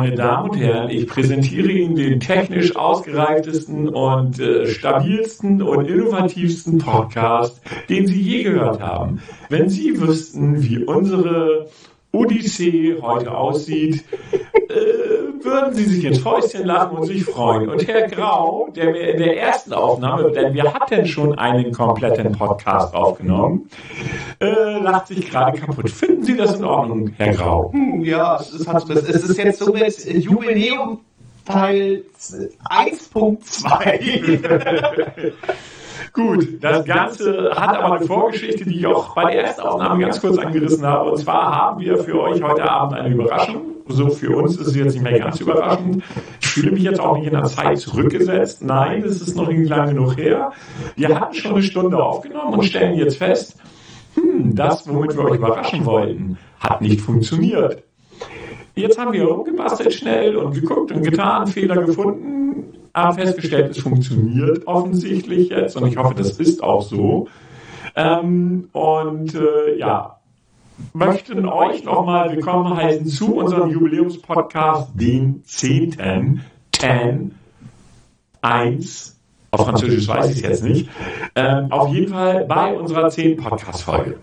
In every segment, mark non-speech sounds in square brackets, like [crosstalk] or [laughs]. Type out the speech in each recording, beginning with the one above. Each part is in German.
Meine Damen und Herren, ich präsentiere Ihnen den technisch ausgereiftesten und äh, stabilsten und innovativsten Podcast, den Sie je gehört haben. Wenn Sie wüssten, wie unsere Odyssee heute aussieht, äh, würden Sie sich ins Fäustchen lachen und sich freuen. Und Herr Grau, der mir in der ersten Aufnahme, denn wir hatten schon einen kompletten Podcast aufgenommen, äh, lacht sich gerade kaputt. Finden Sie das in Ordnung, Herr Grau? Hm, Ja, es ist, es ist jetzt somit Jubiläum Teil 1.2. [laughs] Gut, das Ganze hat aber eine Vorgeschichte, die ich auch bei der ersten Aufnahme ganz kurz angerissen habe. Und zwar haben wir für euch heute Abend eine Überraschung. So für uns ist es jetzt nicht mehr ganz überraschend. Ich fühle mich jetzt auch nicht in der Zeit zurückgesetzt. Nein, es ist noch nicht lange genug her. Wir hatten schon eine Stunde aufgenommen und stellen jetzt fest, hm, das, womit wir euch überraschen wollten, hat nicht funktioniert. Jetzt haben wir rumgebastelt schnell und geguckt und getan, Fehler gefunden, haben festgestellt, es funktioniert offensichtlich jetzt und ich hoffe, das ist auch so. Ähm, und äh, ja, möchten euch nochmal willkommen heißen zu unserem Jubiläumspodcast, den 10. 10. 1. Auf Französisch weiß ich es jetzt nicht. Ähm, auf jeden Fall bei unserer 10. Podcast-Folge.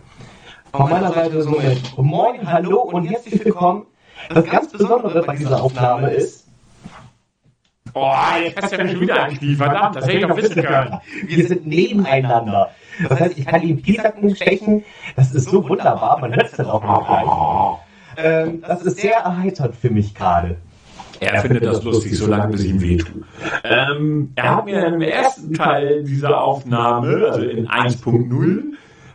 Von meiner Seite somit Moin, Hallo und herzlich willkommen. Das ganz Besondere bei dieser Aufnahme ist, Oh, jetzt hast du ja schon wieder ein Knie, verdammt, das hätte ich doch wissen können. wir sind nebeneinander. Das heißt, ich kann ihm Piesacken stechen. Das ist so wunderbar, man hört es dann auch noch gleich. Ähm, das ist sehr erheiternd für mich gerade. Er findet das lustig, solange bis ich ihm wehtue. Ähm, er hat mir im ersten Teil dieser Aufnahme, also in 1.0,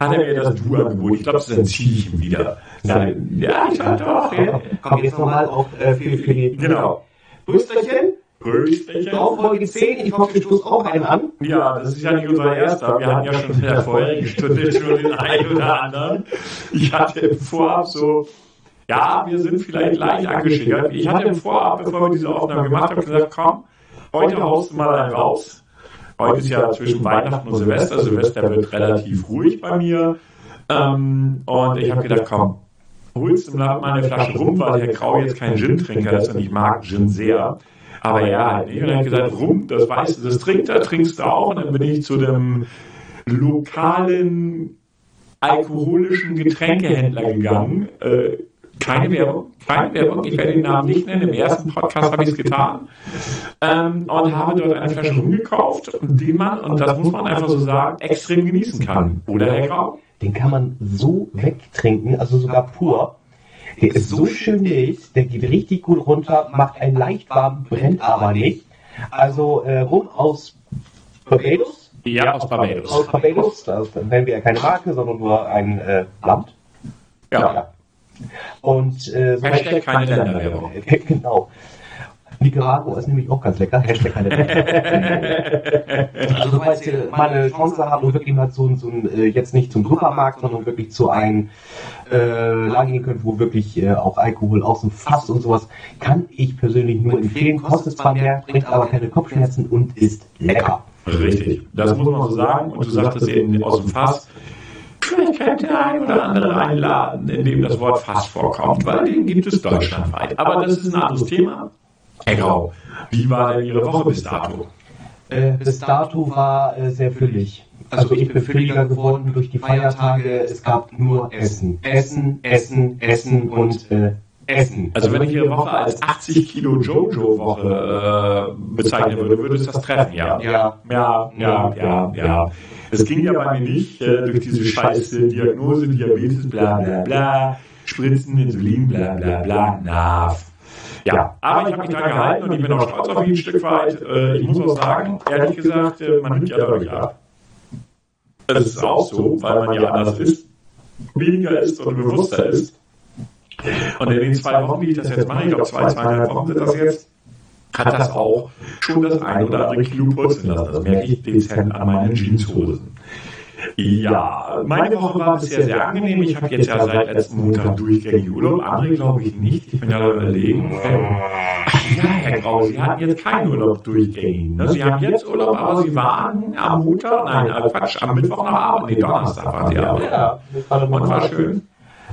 hat er mir das Du angeboten. Ich glaube, das entziehe ich ihm wieder. Nein, ja, ich hatte auch. Ja. Komm, jetzt nochmal auch äh, für, für die... Genau. Brüsterchen, Rösterchen. auf Folge 10. Ich hoffe, ich stoße auch einen an. Ja, das ist ja nicht unser erster. Wir hatten ja schon in der vorherigen Stunde schon den einen oder anderen. Ich hatte im Vorab so, ja, wir sind vielleicht leicht angeschickert. Ich hatte im Vorab, bevor wir diese Aufnahme gemacht haben, gesagt, komm, heute haust du mal einen raus. Heute ist ja zwischen Weihnachten und Silvester. Silvester wird relativ ruhig bei mir. Ähm, und ich habe gedacht, komm, holst du mal eine Flasche rum, weil der Grau jetzt kein Gin-Trinker ist und ich mag Gin sehr. Aber ja, dann habe ich gesagt, rum, das weißt du, das trinkt er, trinkst du auch. Und dann bin ich zu dem lokalen alkoholischen Getränkehändler gegangen. Äh, keine Werbung, keine Werbung. Ich werde den Namen nicht nennen. Im ersten Podcast habe ich es getan. Ähm, und habe dort eine Flasche rumgekauft, die man, und das muss man einfach so sagen, extrem genießen kann. Oder, Herr Grau? Den kann man so wegtrinken, also sogar pur. Der ist so schön dicht, der geht richtig gut runter, macht einen leicht warm, brennt aber nicht. Also äh, rum aus Barbados. Ja, aus Barbados. Aus Barbados, das nennen wir ja keine Marke, sondern nur ein äh, Land. Ja. Und äh, so Hashtag keine Länderwerbung. [laughs] genau. Nicaragua ist nämlich auch ganz lecker. Hashtag keine. [laughs] Also falls ihr mal eine Chance habt und wirklich mal so, so ein, äh, jetzt nicht zum Supermarkt, sondern wirklich zu einem äh, Laden gehen könnt, wo wirklich äh, auch Alkohol aus dem Fass und sowas, kann ich persönlich nur empfehlen. Kostet zwar mehr, bringt aber keine Kopfschmerzen und ist lecker. Richtig. Das muss man so sagen. Und du sagtest eben aus dem Fass. Vielleicht kennt der ein oder andere einen Laden, in dem das Wort Fass vorkommt, weil den gibt es deutschlandweit. Aber das ist ein anderes Thema. Herr Grau, wie war denn Ihre Woche bis dato? Äh, bis dato war äh, sehr füllig. Also ich bin fülliger geworden durch die Feiertage. Es gab nur Essen. Essen, Essen, Essen und äh, Essen. Also wenn ich Ihre Woche als 80 Kilo Jojo-Woche äh, bezeichnen würde, würde es das treffen, ja. Ja. Ja, ja, ja, ja. Es ging ja bei mir nicht äh, durch diese scheiße Diagnose, Diabetes, bla bla bla, Spritzen, Insulin, bla bla bla, na. Ja, aber ich habe mich dran gehalten und ich bin auch stolz auf ihn ein Stück weit. Äh, ich muss auch sagen, ehrlich gesagt, äh, man nimmt ja dadurch ab. Das ist auch so, weil man ja anders ist, weniger ist und bewusster ist. Und in den zwei Wochen, wie ich das jetzt mache, ich glaube zwei, zweieinhalb Wochen sind das jetzt, hat das auch schon das ein oder andere Kilo purzeln lassen. Das merke ich dezent an meinen Jeanshosen. Ja, meine Woche war bisher sehr angenehm. Ich habe jetzt ja seit letzten Montag durchgängig Urlaub. Andere glaube ich nicht. Ich bin ja überlegen. Ach ja, Herr Grau, Sie hatten jetzt keinen Urlaub durchgängig. Ne? Sie haben jetzt Urlaub, aber Sie waren am Montag, nein, äh, Quatsch, am Mittwoch nach Abend, nee, Donnerstag waren Sie aber. Ja, das war, Und war schön.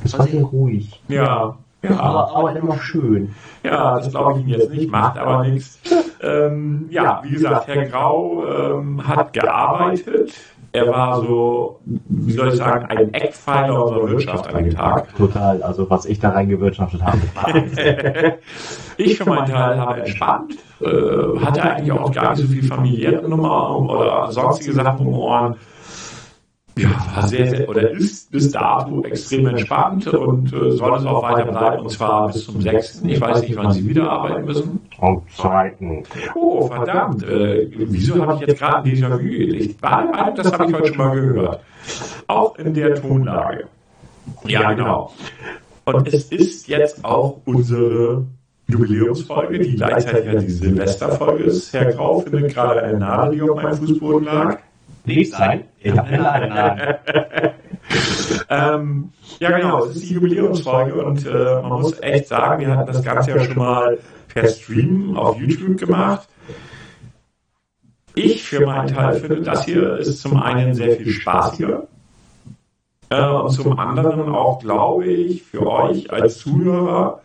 Das war sehr ruhig. Ja, Ja, aber, aber immer schön. Ja, das glaube ich Ihnen jetzt nicht, macht aber nichts. Ähm, ja, wie gesagt, Herr Grau ähm, hat gearbeitet. Er war so, wie soll ich sagen, ein Eckpfeiler unserer Wirtschaft an dem Tag. Total, also was ich da reingewirtschaftet habe. [laughs] ich für meinen Teil habe entspannt, äh, hatte eigentlich auch gar nicht so viel familiäre Nummer oder sonstige Sachen um Ohren ja, war sehr, sehr, oder ist bis dato extrem entspannt und äh, soll es auch weiter bleiben, und zwar bis zum 6. Ich weiß nicht, wann Sie wieder arbeiten müssen. Am 2. Oh, verdammt. Äh, wieso habe ich jetzt gerade ein Déjà-vu gelegt? Das habe ich heute schon mal gehört. Auch in der Tonlage. Ja, genau. Und es ist jetzt auch unsere Jubiläumsfolge, die gleichzeitig die Silvesterfolge ist. Herr Grau findet gerade eine Nadel, die auf meinem Fußboden lag nicht sein. Ich habe eine Ladenladen. ähm, ja, genau, es ist die Jubiläumsfolge und äh, man muss echt sagen, wir hatten das Ganze ja schon mal per Stream auf YouTube gemacht. Ich für meinen Teil finde, das hier ist zum einen sehr viel spaßiger äh, und zum anderen auch, glaube ich, für euch als Zuhörer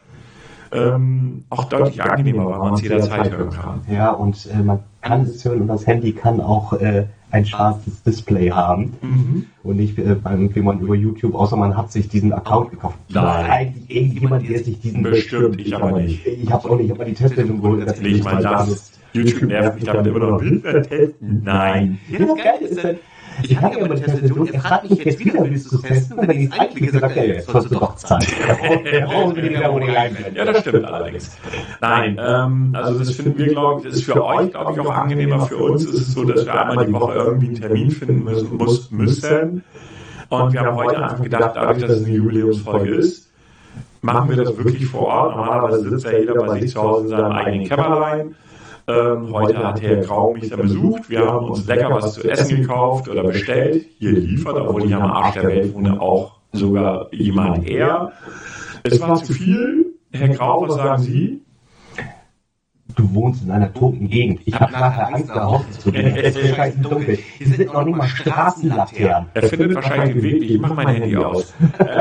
ähm, auch deutlich angenehmer, weil man es jederzeit hören kann. Ja, und äh, man kann es hören und das Handy kann auch äh, ein schwarzes Display haben mhm. und nicht äh, man über YouTube, außer man hat sich diesen Account gekauft. Nein. Eigentlich irgendjemand, der sich diesen bestimmt, ich aber nicht. Ich hab's auch nicht, ich habe mal die Teststellung geholt. Ich mal das. YouTube nervt mich damit immer noch. Nein. Ja, das Geile ist dann, ich hatte ja die Tastatur, er fragt mich jetzt wieder, willst du es testen? Und wenn ich es einklicke, sagt er, jetzt sollst du doch zahlen. [laughs] Ja, das stimmt allerdings. Nein, ähm, also das finden wir, glaube ich, das ist für euch, glaube ich, auch angenehmer. Für uns ist es so, dass wir einmal die Woche irgendwie einen Termin finden müssen. müssen. Und wir haben heute einfach gedacht, dadurch, dass es eine Jubiläumsfolge ist, machen wir das wirklich vor Ort. Normalerweise sitzt ja jeder bei sich zu Hause in seinem eigenen Kämmerlein ähm, heute hat Herr Grau mich dann besucht. Wir haben uns lecker was zu essen gekauft oder bestellt. Hier liefert, obwohl ich am Arsch der Welt wohne, auch sogar jemand her. Es war zu viel. Herr Grau, was sagen Sie? Du wohnst in einer toten Gegend. Ich habe nachher Angst, nach Hause zu gehen. Es ist scheiße dunkel. Hier sind noch nicht mal Straßenlaternen. Er findet wahrscheinlich den Weg. Ich mache mein Handy aus. [laughs]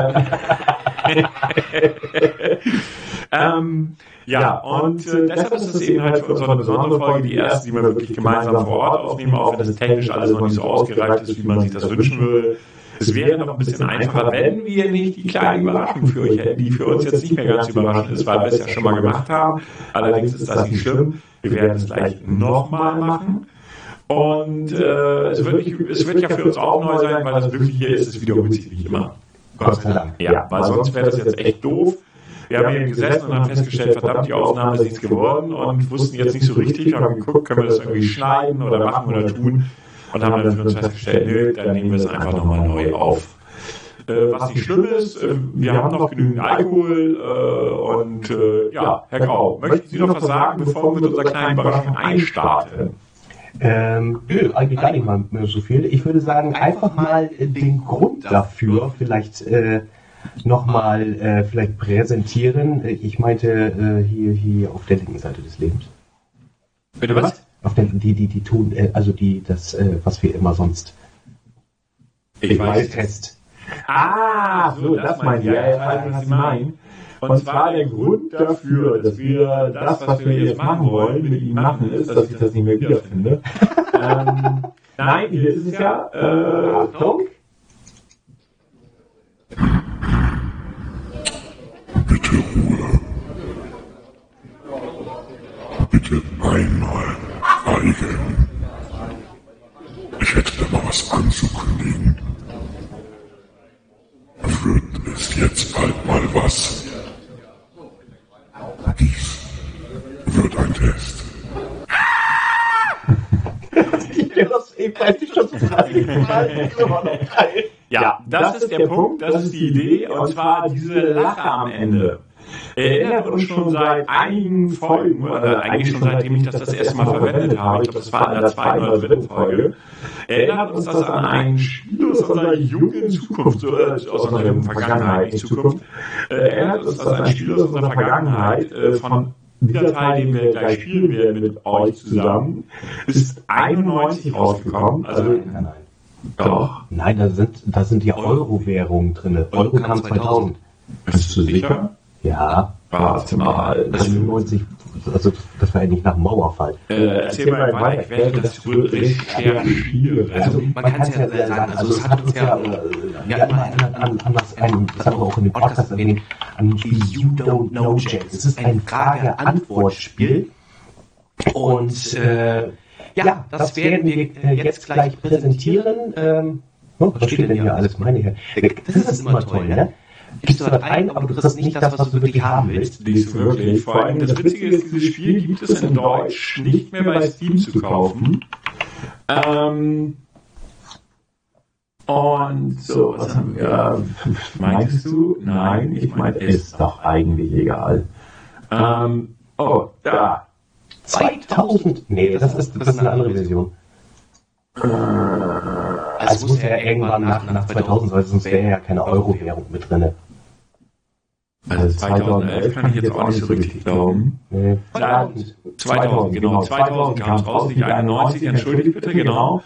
ähm, ja, und äh, deshalb ist es eben halt für uns eine besondere Folge, die erste, die wir wirklich gemeinsam vor Ort aufnehmen, auch wenn das technisch alles noch nicht so ausgereift ist, wie man sich das wünschen würde. Es wäre noch ein bisschen einfacher, wenn wir nicht die kleine Überraschung für euch hätten, die für uns jetzt nicht mehr ganz überraschend ist, weil wir es ja schon mal gemacht haben. Allerdings ist das nicht schlimm. Wir werden es gleich nochmal machen. Und äh, es, wird nicht, es wird ja für uns auch neu sein, weil das wirklich hier ist, es wiederholt sich nicht immer. Gott sei Dank. Ja, weil sonst wäre das jetzt echt doof. Wir haben hier gesessen und haben festgestellt, verdammt, die Aufnahme ist nichts geworden und wussten jetzt nicht so richtig, haben geguckt, können wir das irgendwie schneiden oder machen oder tun und haben dann für uns festgestellt, nö, dann nehmen wir es einfach nochmal neu auf. Äh, was nicht schlimm ist, äh, wir haben noch genügend Alkohol äh, und äh, ja, Herr Grau, möchten Sie noch was sagen, bevor wir mit unserer kleinen Überraschung einstarten? Ähm, nö, eigentlich gar nicht mal mehr so viel. Ich würde sagen, einfach mal den Grund dafür vielleicht äh, nochmal äh, vielleicht präsentieren. Ich meinte äh, hier, hier auf der linken Seite des Lebens. Bitte was? Auf der, die, die, die tun, äh, also die, das, äh, was wir immer sonst. Ich weiß. Test. Ah, so, das, das meinen Sie. Ja, ich weiß, was Sie meinen. Und zwar der Grund dafür, dass wir das, was wir jetzt machen wollen, mit Ihnen machen, ist, dass ich das nicht mehr wiederfinde. [laughs] ähm, nein, hier ist es ja, äh, Achtung. Bitte einmal schweigen. Ich hätte da mal was anzukündigen. Wird es jetzt bald mal was? Dies wird ein Test. Ja, das ist der Punkt, das ist die Idee, und zwar diese Lache am Ende. Erinnert uns schon seit einigen Folgen, oder eigentlich schon seitdem ich das das erste Mal verwendet habe, ich glaube, das war in der zweiten oder dritten Folge, erinnert uns das an ein Spiel aus unserer jungen Zukunft, äh, aus unserer Vergangenheit, nicht Zukunft, äh, erinnert uns das an ein Spiel aus unserer Vergangenheit äh, von dieser Teil, den wir gleich spielen werden mit euch zusammen, ist 91 rausgekommen. Also, nein, nein, nein. Doch. Nein, da sind, da sind die Euro-Währungen drin. Euro kam 2000. Bist du sicher? Ja. Warte mal. Also 90, also das war ja nicht nach dem Mauerfall. Äh, erzähl mal weiter, ich werde das recherchieren. Also man kann es ja sehr sagen, also es hat uns ja, äh, ja immer an, an, an was ein, das haben wir auch in dem Podcast erwähnt, an dem Spiel You Don't Know Jack. Es ist ein Frage-Antwort-Spiel und äh, ja, das werden wir äh, jetzt gleich präsentieren. Ähm, oh, was steht denn hier alles meine Herren? Das ist immer toll, ne? Gibst du was ein, aber du kriegst nicht das, was du wirklich haben willst. Nicht so wirklich. Vor allem das Witzige ist, dieses Spiel gibt es in Deutsch nicht mehr bei Steam zu kaufen. Ähm, und so, was haben wir? Meintest du? Nein, ich meine, ist doch eigentlich egal. Ähm, oh, da. 2000? Nee, das ist, das ist eine andere Version. Also es muss ja irgendwann nach, nach 2000 sein, sonst wäre ja keine Euro-Währung mit drinne. Also 2011 kann ich jetzt auch nicht so richtig glauben. Nee. Ja, 2000, genau. 2000 kam es raus, nicht 91, entschuldigt bitte, genau.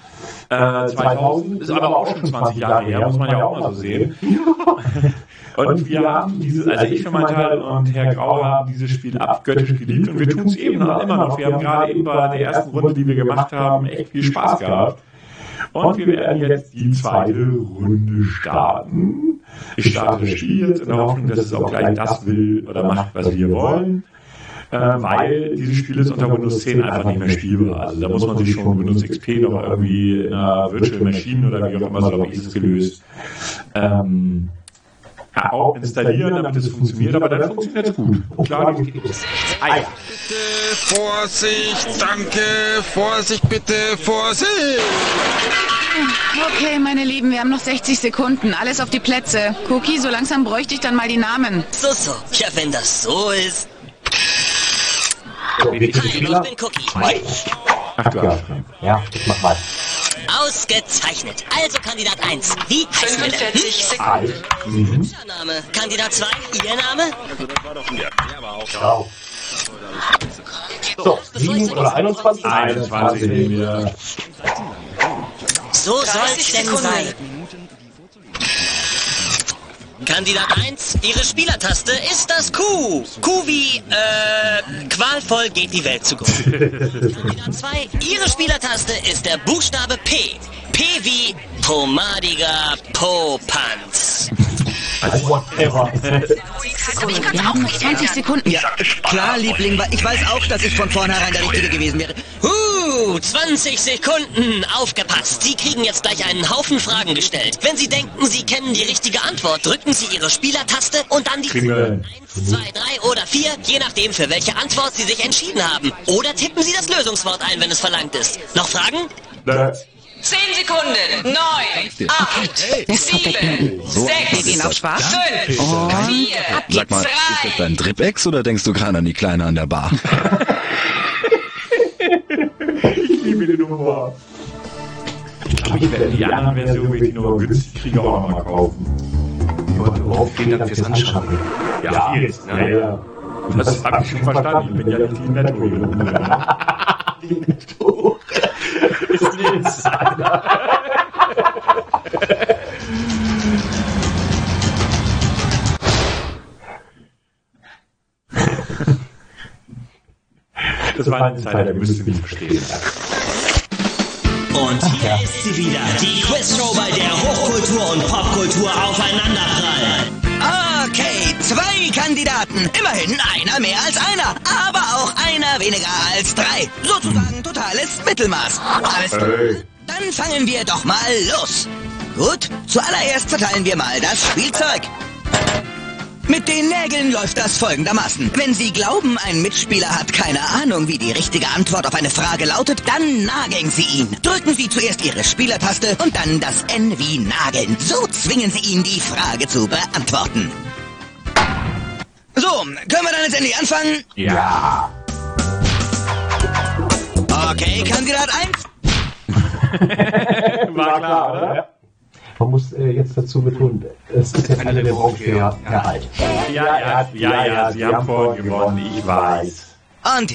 Äh, 2000 ist aber auch schon 20 Jahre her, muss man ja auch mal so sehen. [laughs] Und wir haben dieses, also ich für meinen Teil und Herr Grau haben dieses Spiel abgöttisch geliebt und wir tun es eben noch, immer noch. Wir haben gerade eben bei der ersten Runde, die wir gemacht haben, echt viel Spaß gehabt. Und wir werden jetzt die zweite Runde starten. Ich starte das Spiel jetzt in der Hoffnung, dass es auch gleich das will oder macht, was wir wollen. Äh, weil dieses Spiel ist unter Windows 10 einfach nicht mehr spielbar. Also da muss man sich schon Windows XP noch irgendwie in einer Virtual Machine oder wie auch immer, so habe ich es gelöst. Ähm, ja, auch installieren, damit es funktioniert, aber dann funktioniert es gut. Klar, geht es. Ah. Bitte Vorsicht, danke, Vorsicht, bitte, Vorsicht! Okay, meine Lieben, wir haben noch 60 Sekunden. Alles auf die Plätze. Cookie, so langsam bräuchte ich dann mal die Namen. So, so. Ja, wenn das so ist. So, Hallo, ich bin Cookie. Klar. Ja, ich mach mal. Ausgezeichnet. Also Kandidat 1. Wie heißt du denn? 45 Sekunden. Alt. Welcher Name? Kandidat 2. Ihr Name? Grau. So, 7 oder 21? 21 nehmen wir. So soll's 30 denn sein. Kandidat 1, Ihre Spielertaste ist das Q. Q wie, äh, qualvoll geht die Welt zugrunde. Kandidat 2, Ihre Spielertaste ist der Buchstabe P. P wie pomadiger Popanz. Also whatever. Wir haben noch 20 Sekunden. Ja, klar, Liebling, weil ich weiß auch, dass ich von vornherein der Richtige gewesen wäre. Uh, 20 Sekunden. Aufgepasst. Sie kriegen jetzt gleich einen Haufen Fragen gestellt. Wenn Sie denken, Sie kennen die richtige Antwort, drücken Sie Ihre Spielertaste und dann die hin. 1, 2, 3 oder 4, je nachdem, für welche Antwort Sie sich entschieden haben. Oder tippen Sie das Lösungswort ein, wenn es verlangt ist. Noch Fragen? Da. 10 Sekunden. 9, 8, 7, 6, Wir gehen auf Spaß. 5, 4, Sag mal, ist das dein Tripex oder denkst du gerade an die Kleine an der Bar? [laughs] Ich liebe den Humor. Ich glaube, ich werde die anderen Versionen, wenn ich die nur günstig kriege, auch noch mal kaufen. Überhaupt vielen Dank fürs Anschaffen. Ja, viel. Ja, ja. Das habe ich schon verstanden. Ich bin ja nicht die Netto. Ist ein Insider. [laughs] Das war ein Insider, müsst ihr nicht verstehen. Und hier ist sie wieder, die Quizshow, bei der Hochkultur und Popkultur aufeinanderprallen. Zwei Kandidaten. Immerhin einer mehr als einer. Aber auch einer weniger als drei. Sozusagen totales Mittelmaß. Alles klar. Hey. Dann fangen wir doch mal los. Gut, zuallererst verteilen wir mal das Spielzeug. Mit den Nägeln läuft das folgendermaßen. Wenn Sie glauben, ein Mitspieler hat keine Ahnung, wie die richtige Antwort auf eine Frage lautet, dann nageln Sie ihn. Drücken Sie zuerst Ihre Spielertaste und dann das N wie Nageln. So zwingen Sie ihn, die Frage zu beantworten. So, können wir dann jetzt endlich anfangen? Ja. Okay, Kandidat [laughs] 1. War klar, oder? Man muss äh, jetzt dazu betonen, es ist jetzt eine Revanche für Herr Alt. Ja, ja, ja, ja, Sie haben vorhin gewonnen, ich weiß. Und hier unsere Und auch klar und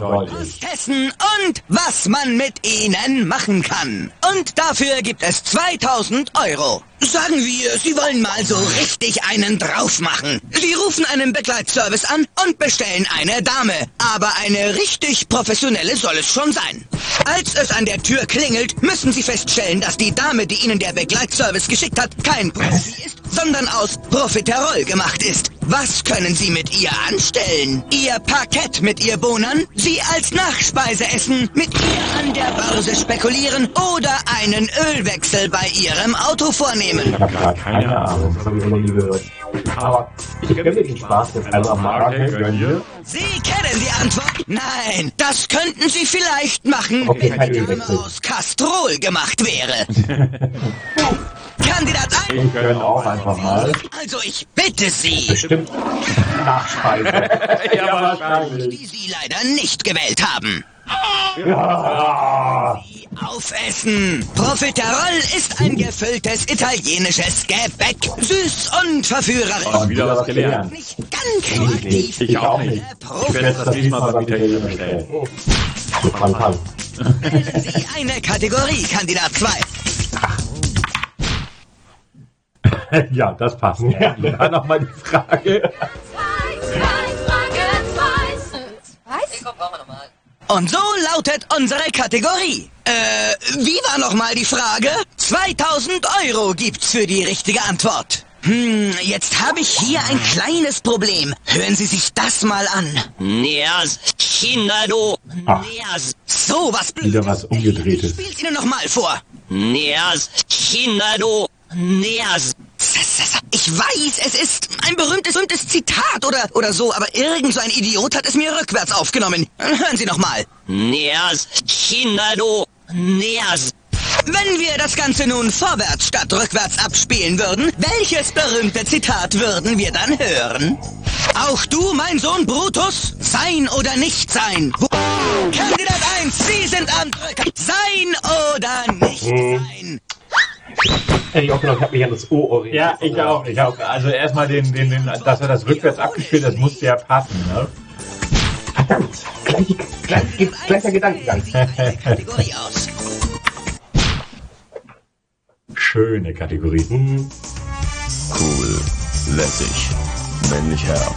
deutlich. Testen und was man mit ihnen machen kann. Und dafür gibt es 2000 Euro. Sagen wir, Sie wollen mal so richtig einen drauf machen. Sie rufen einen Begleitservice an und bestellen eine Dame. Aber eine richtig professionelle soll es schon sein. Als es an der Tür klingelt, müssen Sie feststellen, dass die Dame, die Ihnen der Begleitservice geschickt hat, kein Profi ist, sondern aus Profiterol gemacht ist. Was können Sie mit ihr anstellen? Ihr Parkett mit ihr Bohnern? Sie als Nachspeise essen? Mit ihr an der Börse spekulieren? Oder einen Ölwechsel bei Ihrem Auto vornehmen? Ich habe gar keine Ahnung. Das habe ich noch nie gehört. Aber ich gönne mir den Spaß jetzt einfach mal. Okay, gönn dir. Sie kennen die Antwort? Nein, das könnten Sie vielleicht machen, Okay, wenn die aus Kastrol gemacht wäre. [laughs] Kandidat 1. Ich gönne auch einfach mal. Also ich bitte Sie, Bestimmt Nachspeise. [laughs] Ja, wahrscheinlich. die Sie leider nicht gewählt haben. Ja. Aufessen! Profiterol ist ein gefülltes italienisches Gebäck. Süß und verführerisch. Oh, wieder was gelernt. Nicht ganz so aktiv. Ich auch nicht. Ich werde das nächste Mal beim Italiener bestellen. Wählen Sie eine Kategorie, Kandidat 2. [laughs] Ja, das passt. Ja, dann nochmal die Frage. Und so lautet unsere Kategorie. Äh, wie war nochmal die Frage? 2000 Euro gibt's für die richtige Antwort. Hm, jetzt habe ich hier ein kleines Problem. Hören Sie sich das mal an. Neas, Kinder, du. Ach. Neas, So was Blödes. Wieder was Umgedrehtes. Ich spiel's Ihnen nochmal vor. Neas, Kinder, du. Neas. Ich weiß, es ist ein berühmtes, berühmtes Zitat oder, oder so, aber irgend so ein Idiot hat es mir rückwärts aufgenommen. Hören Sie nochmal. Neas, Kinder, du. Neas. Wenn wir das Ganze nun vorwärts statt rückwärts abspielen würden, welches berühmte Zitat würden wir dann hören? Auch du, mein Sohn Brutus? Sein oder nicht sein? Kandidat 1, Sie sind am Drücker. Sein oder nicht sein? Ich auch gedacht, ich habe mich an das O orientiert. Ja, ich auch. Ich auch. Also erstmal den, den, den, dass er das rückwärts abgespielt, das musste ja passen, ne? Verdammt. Gleich, gleich, gleicher Gedankengang. Schöne Kategorie. Hm, Cool, lässig, männlich Herr.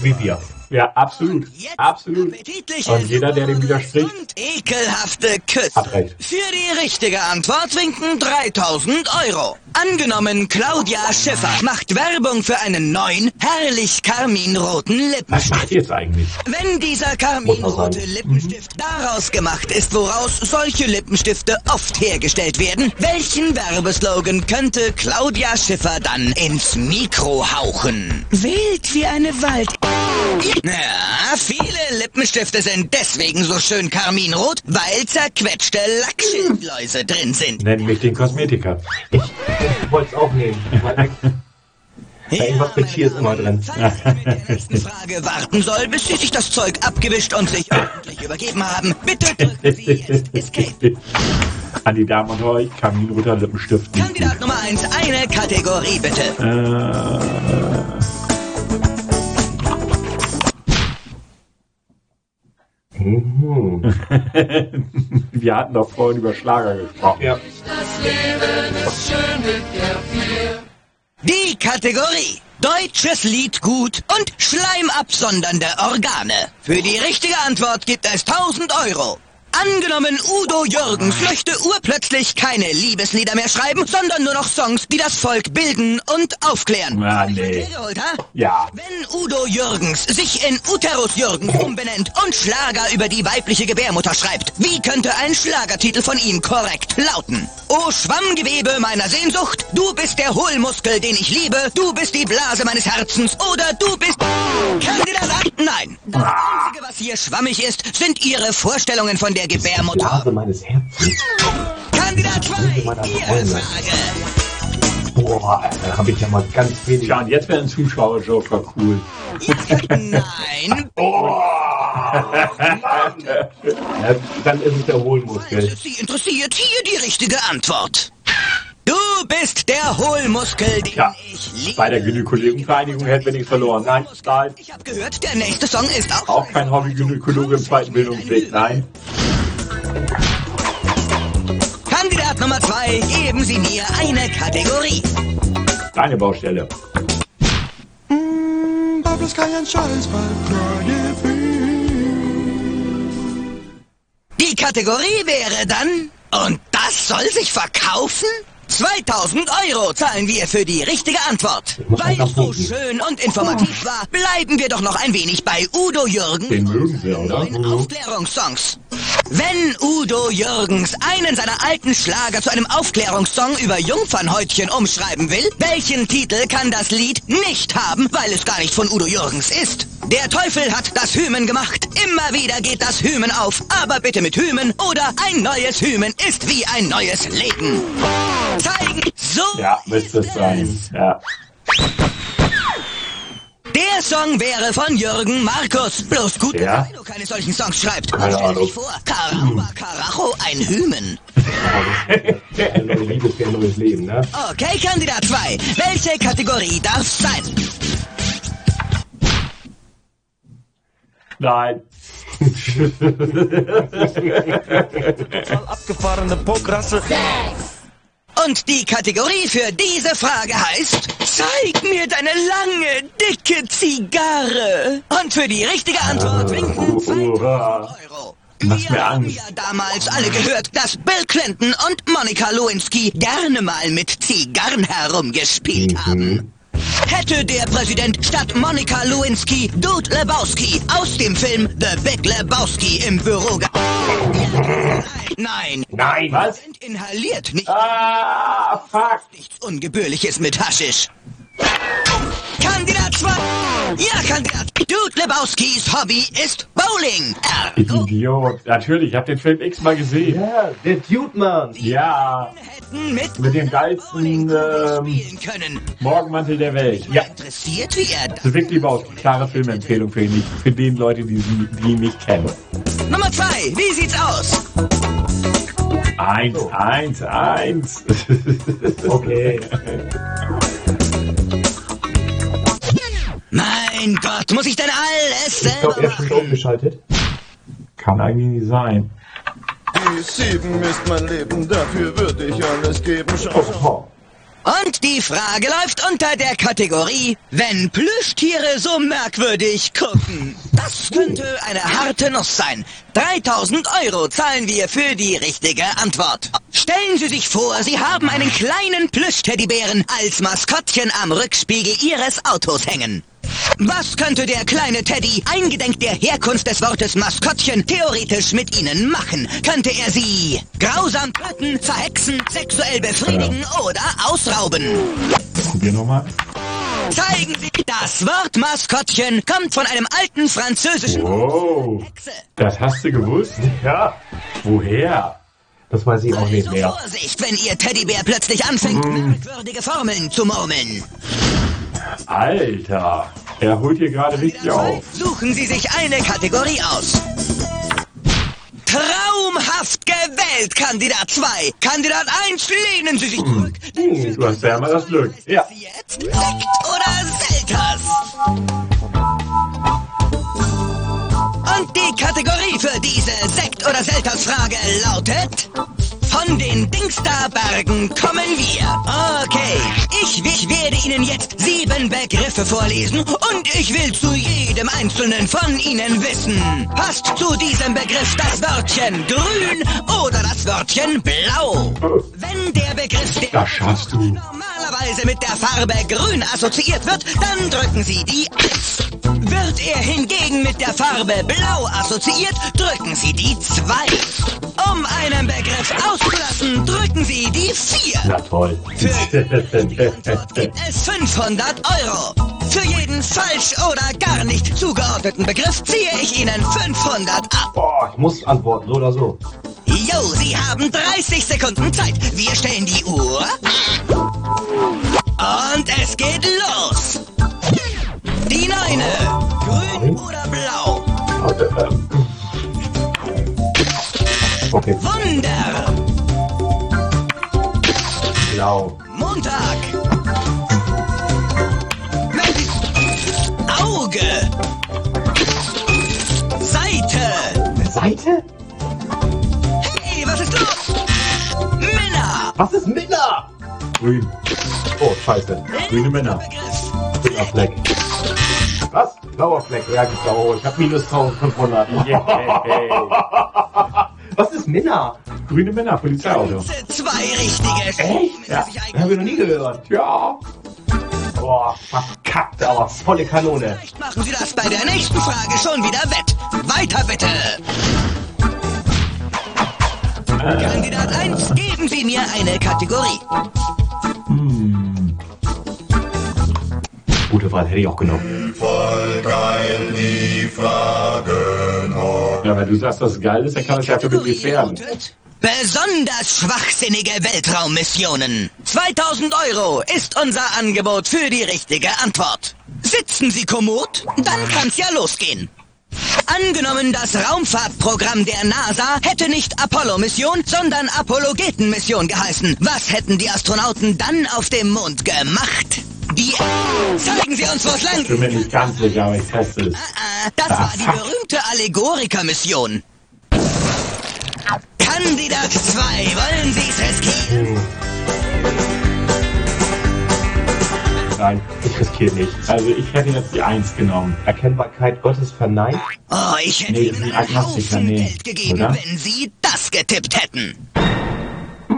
Wie wir. Ja, absolut. Absolut. Und jeder, der dem widerspricht, und ekelhafte Küsse. Hat recht. Für die richtige Antwort winken 3000 Euro. Angenommen, Claudia Schiffer macht Werbung für einen neuen, herrlich karminroten Was Lippenstift. macht ihr jetzt eigentlich? Wenn dieser karminrote sagen. Lippenstift daraus gemacht ist, woraus solche Lippenstifte oft hergestellt werden, welchen Werbeslogan könnte Claudia Schiffer dann ins Mikro hauchen? Wild wie eine Wald. Ja, viele Lippenstifte sind deswegen so schön karminrot, weil zerquetschte Lackschildläuse drin sind. nenn mich den Kosmetiker. Ich, ich wollte es auch nehmen. [laughs] Da irgendwas mit Tier ist immer drin. Falls ihr mit der nächsten Frage warten soll, bis Sie sich das Zeug abgewischt und sich ordentlich übergeben haben, bitte drücken Sie jetzt Escape. [laughs] An die Damen und euch, Kaminroter Lippenstift. Kandidat Nummer 1, eine Kategorie bitte. Äh, Mhm. [laughs] wir hatten doch vorhin über Schlager gesprochen. Ja. Die Kategorie Deutsches Lied gut und schleimabsondernde Organe. Für die richtige Antwort gibt es 1000 Euro. Angenommen, Udo Jürgens möchte urplötzlich keine Liebeslieder mehr schreiben, sondern nur noch Songs, die das Volk bilden und aufklären. Ah, ich nee. geholt, ha? Ja. Wenn Udo Jürgens sich in Uterus Jürgens umbenennt und Schlager über die weibliche Gebärmutter schreibt, wie könnte ein Schlagertitel von ihm korrekt lauten? O Schwammgewebe meiner Sehnsucht, du bist der Hohlmuskel, den ich liebe, du bist die Blase meines Herzens oder du bist... Kandidat an? Nein. Das Einzige, was hier schwammig ist, sind Ihre Vorstellungen von der Gebärmutter. Blase meines Herzens. Kandidat 2, meiner Ihre. Frage. Boah, da habe ich ja mal ganz wenig. Tja, und jetzt wäre ein Zuschauer-Joker cool. Nein, [laughs] [laughs] Ja, dann ist es der Hohlmuskel. Sie interessiert hier die richtige Antwort. Du bist der Hohlmuskel, den Ja, ich liebe. bei der Gynäkologenvereinigung hätten wir nichts verloren. Nein, nein. Ich habe gehört, der nächste Song ist auch... Auch kein Hobby-Gynäkologe im zweiten Bildungsweg. Nein. Kandidat Nummer zwei, geben Sie mir eine Kategorie. Deine Baustelle. Die Kategorie wäre dann, und das soll sich verkaufen? 2000 Euro zahlen wir für die richtige Antwort. Weil es so schön und informativ war, bleiben wir doch noch ein wenig bei Udo Jürgen. Den mögen wir, oder? neuen Aufklärungssongs. Wenn Udo Jürgens einen seiner alten Schlager zu einem Aufklärungssong über Jungfernhäutchen umschreiben will, welchen Titel kann das Lied nicht haben, weil es gar nicht von Udo Jürgens ist? Der Teufel hat das Hymen gemacht. Immer wieder geht das Hymen auf. Aber bitte mit Hymen oder ein neues Hymen ist wie ein neues Leben. Zeigen, so Ja, müsste es sein. Ja. Der Song wäre von Jürgen Markus. Bloß gut, Ja? dass du keine solchen Songs schreibst. Keine Stell Ahnung. dich vor, Caramba, Carajo, ein Hymen. Ein neues Leben, ne? Okay, Kandidat 2. Welche Kategorie darf's sein? Nein. [laughs] Abgefahrene Pokrasse. Und die Kategorie für diese Frage heißt, zeig mir deine lange, dicke Zigarre. Und für die richtige Antwort winken 2000 Uah. Euro. Machst Wir mir haben Angst. ja damals alle gehört, dass Bill Clinton und Monica Lewinsky gerne mal mit Zigarren herumgespielt haben. Hätte der Präsident statt Monica Lewinsky Dude Lebowski aus dem Film The Big Lebowski im Büro ge... Nein, Nein! Was? sind inhaliert, nicht Ah, fuck. nichts Ungebührliches mit Haschisch. Kandidat 2! Ja, Kandidat! Dude Lebowskis Hobby ist Bowling. Ich Ergo Idiot. Natürlich, ich habe den Film x-mal gesehen. Ja, der Dude Man! Ja, mit, mit dem geilsten ähm, spielen können. Morgenmantel der Welt. Ja, Interessiert, wie er das ist wirklich Baus. Klare Filmempfehlung für ihn, für den Leute, die, sie- die ihn nicht kennen. Nummer 2, wie sieht's aus? Eins, eins, eins. Okay. [laughs] Mein Gott, muss ich denn alles Ich glaube, selber er ist schon machen? aufgeschaltet. Kann eigentlich nicht sein. Die sieben ist mein Leben, dafür würde ich alles geben. Schau, schau. Und die Frage läuft unter der Kategorie, wenn Plüschtiere so merkwürdig gucken. Das könnte eine harte Nuss sein. 3000 Euro zahlen wir für die richtige Antwort. Stellen Sie sich vor, Sie haben einen kleinen Plüschteddybären als Maskottchen am Rückspiegel Ihres Autos hängen. Was könnte der kleine Teddy, eingedenk der Herkunft des Wortes Maskottchen, theoretisch mit Ihnen machen? Könnte er Sie grausam töten, verhexen, sexuell befriedigen oder ausrauben? Probier nochmal. Zeigen Sie, das Wort Maskottchen kommt von einem alten französischen Wow, Hexe. das hast du gewusst? [laughs] Ja, Woher? das weiß ich auch nicht mehr. Vorsicht, wenn Ihr Teddybär plötzlich anfängt, merkwürdige Formeln zu murmeln. Alter, er holt hier gerade richtig auf. Suchen Sie sich eine Kategorie aus. Traumhaft gewählt, Kandidat 2. Kandidat 1, lehnen Sie sich zurück. Hm, du hast ja immer das Glück. Ja. Jetzt Sekt oder Selters? Und die Kategorie für diese Sekt- oder Selters-Frage lautet... Von den Dingsda-Bergen kommen wir. Okay, ich, ich werde Ihnen jetzt sieben Begriffe vorlesen und ich will zu jedem einzelnen von Ihnen wissen. Passt zu diesem Begriff das Wörtchen grün oder das Wörtchen blau? Wenn der Begriff... der- normalerweise mit der Farbe grün assoziiert wird, dann drücken Sie die 1. Wird er hingegen mit der Farbe blau assoziiert, drücken Sie die 2. Um einen Begriff auszulassen, drücken Sie die 4. Na toll. Gibt [laughs] es 500 Euro. Für jeden falsch oder gar nicht zugeordneten Begriff ziehe ich Ihnen 500 ab. Boah, ich muss antworten, so oder so. Jo, Sie haben 30 Sekunden Zeit. Wir stellen die Uhr. Und es geht los. Die Neune. Grün oder blau? Okay, Wunder. blau. Montag. Auge. Seite. Seite? Hey, was ist los? Männer. Was ist Männer? Grün. Oh, scheiße. Grüne Männer. Blauer Fleck. Was? Blauer Fleck. Ja, genau. Ich hab minus 1500. [laughs] Was ist Minna? Grüne Männer, Polizeiauto. Zwei richtige. Echt? Ja. Das haben wir noch nie gehört. Ja. Boah, verkackt, aber volle Kanone. Vielleicht machen Sie das bei der nächsten Frage schon wieder wett. Weiter bitte. Kandidat 1, geben Sie mir eine Kategorie. Gute Wahl hätte ich auch genommen. Voll geil die Fragen heute. Ja, wenn du sagst, dass es geil ist, dann kann es ja für mich werden. Besonders schwachsinnige Weltraummissionen. 2000 Euro ist unser Angebot für die richtige Antwort. Sitzen Sie kommod? Dann kann's ja losgehen. Angenommen, das Raumfahrtprogramm der NASA hätte nicht Apollo-Mission, sondern Apologeten-Mission geheißen. Was hätten die Astronauten dann auf dem Mond gemacht? Die... Zeigen Sie uns, wo's lang Ich bin mir nicht ganz sicher, aber ich teste es. Ah, Das war die berühmte Allegoriker-Mission. Kandidat 2, wollen Sie es riskieren? Nein, ich riskiere nichts. Also ich hätte jetzt die 1 genommen. Erkennbarkeit Gottes verneint? Oh, ich hätte Nee, Ihnen einen Agnostiker, Haufen nee. Geld gegeben, Oder? wenn Sie das getippt hätten.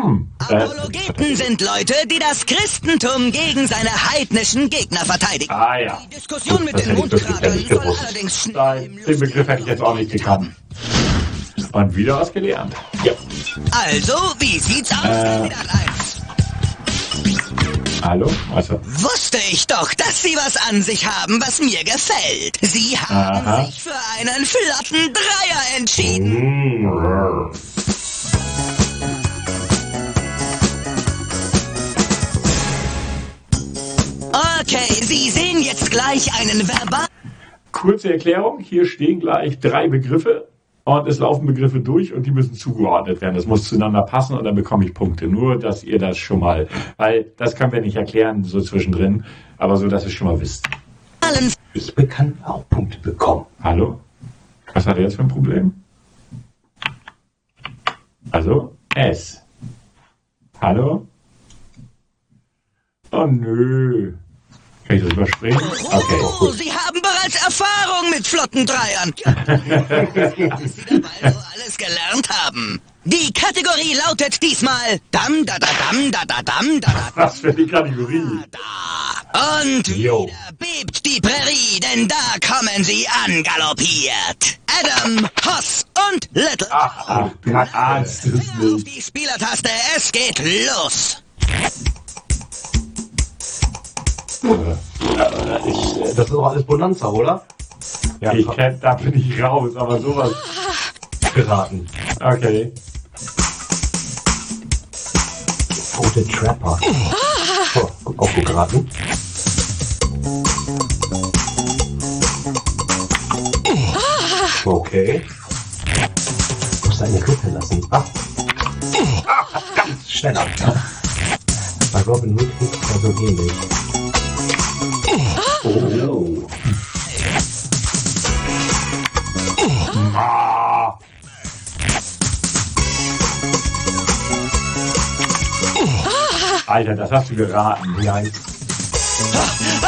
Äh, Apologeten sind Leute, die das Christentum gegen seine heidnischen Gegner verteidigen. ah ja. Die Diskussion mit Das den nicht soll allerdings schnell Nein, den Begriff hätte ich jetzt auch nicht gekannt. Und wieder was gelernt. Ja. Also, wie sieht's aus, Äh. Kandidat 1? Hallo? Also, Wusste ich doch, dass Sie was an sich haben, was mir gefällt. Sie haben Aha. sich für einen flotten Dreier entschieden. Mmh. Sie sehen jetzt gleich einen Verbal... kurze Erklärung. Hier stehen gleich drei Begriffe und es laufen Begriffe durch und die müssen zugeordnet werden. Das muss zueinander passen und dann bekomme ich Punkte. Nur, dass ihr das schon mal, weil das können wir nicht erklären so zwischendrin, aber so, dass ihr schon mal wisst. Ich kann auch Punkte bekommen. Hallo? Was hat er jetzt für ein Problem? Also, S. Hallo? Oh nö. Kann ich das überspringen? Okay, Oh, gut. Sie haben bereits Erfahrung mit flotten Dreiern. [laughs] Was Sie dabei so alles gelernt haben. Die Kategorie lautet diesmal Dam da da dam da da dam da da Was für die Kategorie? Und Jo. wieder bebt die Prärie, denn da kommen sie angaloppiert. Adam, Hoss und Little. Ach, ach du ahnst es Auf nicht. die Spielertaste, es geht los. Ich, das ist doch alles Bonanza, oder? Ja, Ich kenn, da bin ich raus, aber sowas. geraten. Okay. Tote Trapper. Oh, auch gut geraten. Okay. Muss eine Gruppe lassen. Ah. Ah, ganz schneller. Bei Robin Hood ist es ja so ähnlich. Oh. Ah. Alter, das hast du geraten. Nein.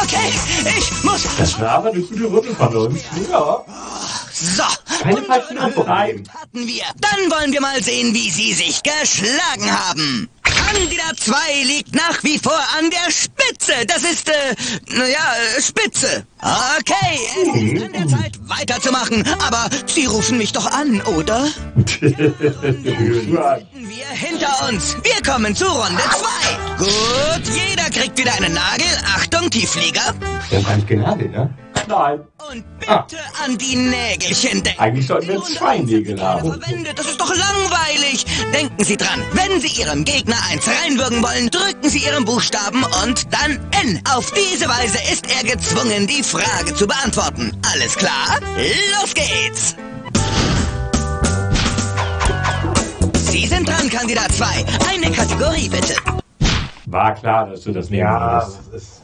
Okay, ich muss... Das war aber eine gute Runde von uns. Ja. So, Keine falschen Antworten. Hatten wir. Dann wollen wir mal sehen, wie sie sich geschlagen haben. Kandidat 2 liegt nach wie vor an der Spitze. Das ist, äh, naja, äh, Spitze. Okay, es ist an der Zeit weiterzumachen. Aber Sie rufen mich doch an, oder? [laughs] Wir hinter uns. Wir kommen zu Runde 2. Gut, jeder kriegt wieder einen Nagel. Achtung, Tiefflieger. Haben gar nicht genagelt, ne? Nein. Und bitte an die Nägelchen denken. Eigentlich sollten wir zwei Nägel haben. Verwendet. Das ist doch langweilig. Denken Sie dran, wenn Sie Ihrem Gegner eins reinwürgen wollen, drücken Sie Ihren Buchstaben und dann N. Auf diese Weise ist er gezwungen, die Frage zu beantworten. Alles klar? Los geht's! Sie sind dran, Kandidat 2. Eine Kategorie bitte. War klar, dass du das nehmen Ja, würdest. das ist.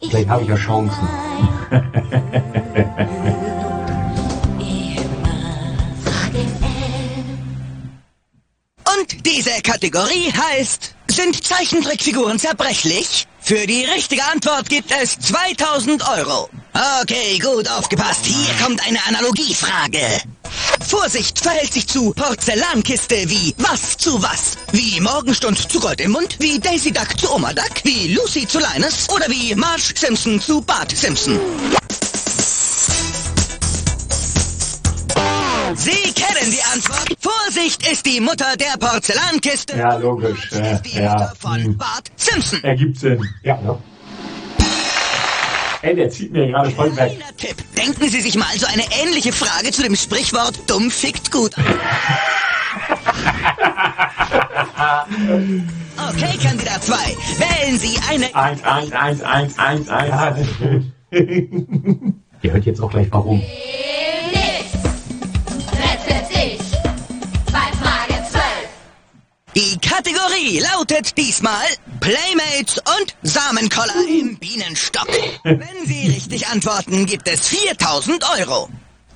Vielleicht habe ich ja Chancen. Und diese Kategorie heißt, sind Zeichentrickfiguren zerbrechlich? Für die richtige Antwort gibt es 2000 Euro. Okay, gut aufgepasst. Hier kommt eine Analogiefrage. Vorsicht verhält sich zu Porzellankiste wie was zu was? Wie Morgenstund zu Gold im Mund? Wie Daisy Duck zu Oma Duck? Wie Lucy zu Linus? Oder wie Marge Simpson zu Bart Simpson? Sie kennen die Antwort. Vorsicht ist die Mutter der Porzellankiste. Ja, logisch. Ja, ja. Hm. Bart Simpson. Ergibt Sinn. Ja, ne? Ey, der zieht mir gerade voll weg. Kleiner Tipp. Denken Sie sich mal so eine ähnliche Frage zu dem Sprichwort dumm fickt gut an. [laughs] Okay, Kandidat 2. Wählen Sie eine... Eins, eins, eins, eins, eins, eins. Ihr hört jetzt auch gleich warum. Die Kategorie lautet diesmal Playmates und Samenkoller im Bienenstock. [laughs] Wenn Sie richtig antworten, gibt es 4000 Euro.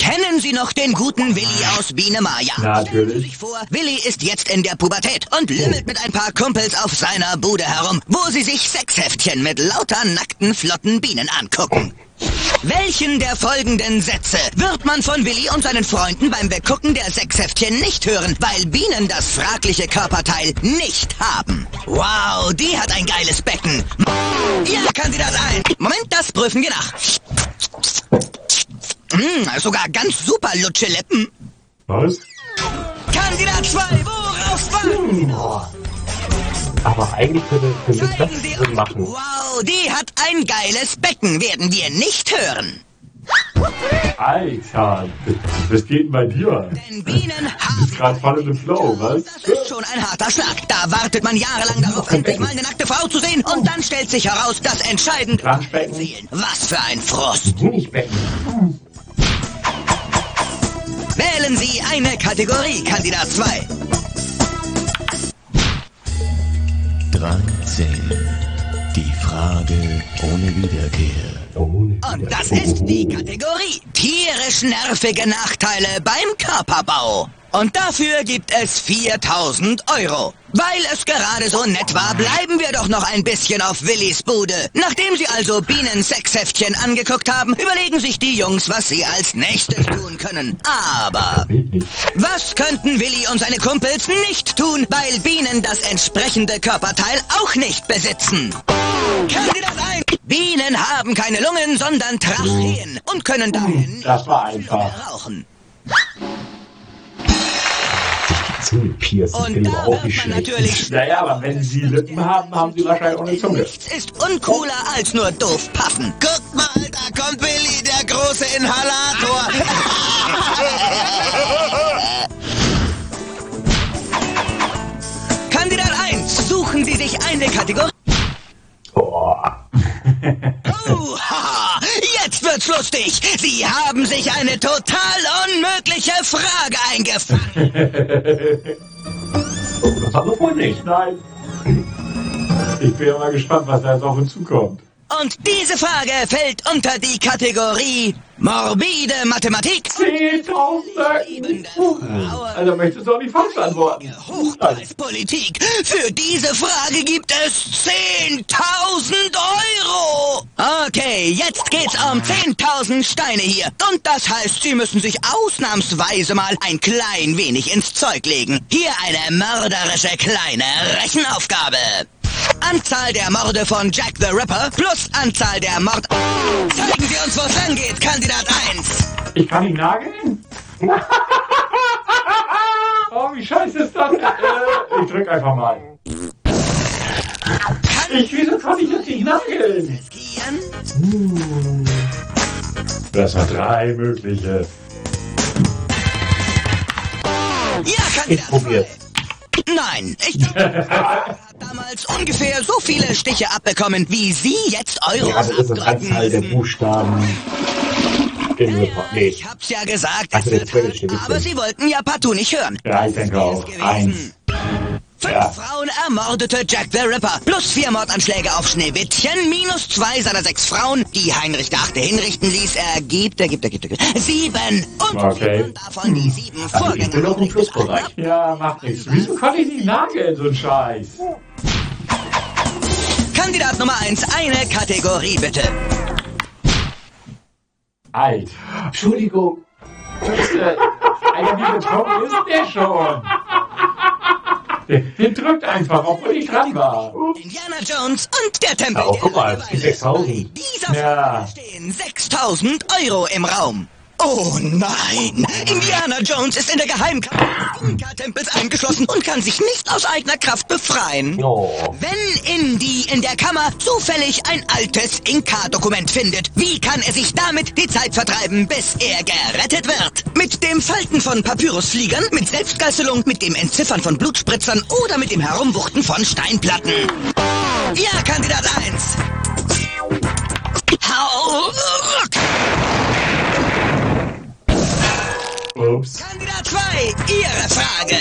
Kennen Sie noch den guten Willi aus Biene Maya? Natürlich. Stellen Sie sich vor, Willi ist jetzt in der Pubertät und lümmelt mit ein paar Kumpels auf seiner Bude herum, wo sie sich Sexheftchen mit lauter nackten, flotten Bienen angucken. Welchen der folgenden Sätze wird man von Willi und seinen Freunden beim Begucken der Sexheftchen nicht hören, weil Bienen das fragliche Körperteil nicht haben? Wow, die hat ein geiles Becken. Ja, Kandidat 1. Moment, das prüfen wir nach. Hm, sogar ganz super lutsche Lippen. Was? Kandidat 2, worauf warten noch? Aber eigentlich würde, könnte das Sinn machen. Wow, die hat ein geiles Becken, werden wir nicht hören. Alter, was geht denn bei dir? Denn Bienen Du haben... bist gerade voll dem Flow, was? Das ist schon ein harter Schlag. Da wartet man jahrelang darauf, endlich mal eine nackte Frau zu sehen. Und dann stellt sich heraus, dass entscheidend Planschbecken. Seelen. Was für ein Frost. Honigbecken. Wählen Sie eine Kategorie, Kandidat 2. 13. Die Frage ohne Wiederkehr. Und das ist die Kategorie tierisch nervige Nachteile beim Körperbau. Und dafür gibt es 4000 Euro. Weil es gerade so nett war, bleiben wir doch noch ein bisschen auf Willis Bude. Nachdem sie also Bienen-Sexheftchen angeguckt haben, überlegen sich die Jungs, was sie als nächstes tun können. Aber was könnten Willi und seine Kumpels nicht tun, weil Bienen das entsprechende Körperteil auch nicht besitzen? Kandidat 1. Bienen haben keine Lungen, sondern Tracheen und können daher nicht Das war einfach. rauchen. Zunge piercen, Und finde da auch nicht natürlich [laughs] Naja, aber wenn sie Lippen haben, haben sie wahrscheinlich auch eine Zunge. Nichts ist uncooler als nur doof paffen. Guckt mal, da kommt Willi, der große Inhalator. [laughs] Kandidat 1, suchen Sie sich eine Kategorie. Oh, haha, [laughs] jetzt wird's lustig. Sie haben sich eine total unmögliche Frage eingefangen. [laughs] oh, das haben wir wohl nicht. Nein. Ich bin ja mal gespannt, was da jetzt auf uns zukommt. Und diese Frage fällt unter die Kategorie morbide Mathematik. 10.000 Also möchtest du auch nicht falsch antworten. Hochpreispolitik. Für diese Frage gibt es 10.000 Euro. Okay, jetzt geht's um 10.000 Steine hier. Und das heißt, Sie müssen sich ausnahmsweise mal ein klein wenig ins Zeug legen. Hier eine mörderische kleine Rechenaufgabe. Anzahl der Morde von Jack the Ripper plus Anzahl der Mord... Zeigen Sie uns, wo es lang geht, Kandidat 1. Ich kann ihn nageln? [laughs] oh, wie scheiße ist das? Äh, ich drück einfach mal. Ich, wieso kann ich jetzt nicht nageln? Riskieren? Das war drei mögliche. Ja, Ich Kandidat probier's. Nein, ich [laughs] hat damals ungefähr so viele Stiche abbekommen, wie Sie jetzt Euros Ja, das ist das abdrücken Anzahl der. Buchstaben Report. Nee. Ich hab's ja gesagt, Also es wird hart, aber. Sie wollten ja partout nicht hören. Ja, ich denke auch. Eins. Fünf Ja. Frauen ermordete Jack the Ripper. Plus vier Mordanschläge auf Schneewittchen. Minus zwei seiner sechs Frauen, die Heinrich Achte hinrichten ließ. Er gibt, er gibt, er gibt, er gibt. Sieben. Und Okay. davon die sieben Also ich bin noch im. Ja, macht nichts. Wieso konnte ich nicht nageln, so ein Scheiß? Kandidat Nummer eins, eine Kategorie bitte. Alt. Entschuldigung. Alter, wie betrunken ist der schon? Der, der drückt einfach, obwohl ich dran war. Indiana Jones und der Tempel Oh, guck mal, die Langeweile. 6000. Dieser Ja. Stehen 6000 Euro im Raum. Oh nein! Indiana Jones ist in der Geheimkammer des Inka-Tempels eingeschlossen und kann sich nicht aus eigener Kraft befreien. Oh. Wenn Indy in der Kammer zufällig ein altes Inka-Dokument findet, wie kann er sich damit die Zeit vertreiben, bis er gerettet wird? Mit dem Falten von Papyrusfliegern, mit Selbstgeißelung, mit dem Entziffern von Blutspritzern oder mit dem Herumwuchten von Steinplatten? Ja, Kandidat 1. Hau ruck! Ups. Kandidat 2, Ihre Frage.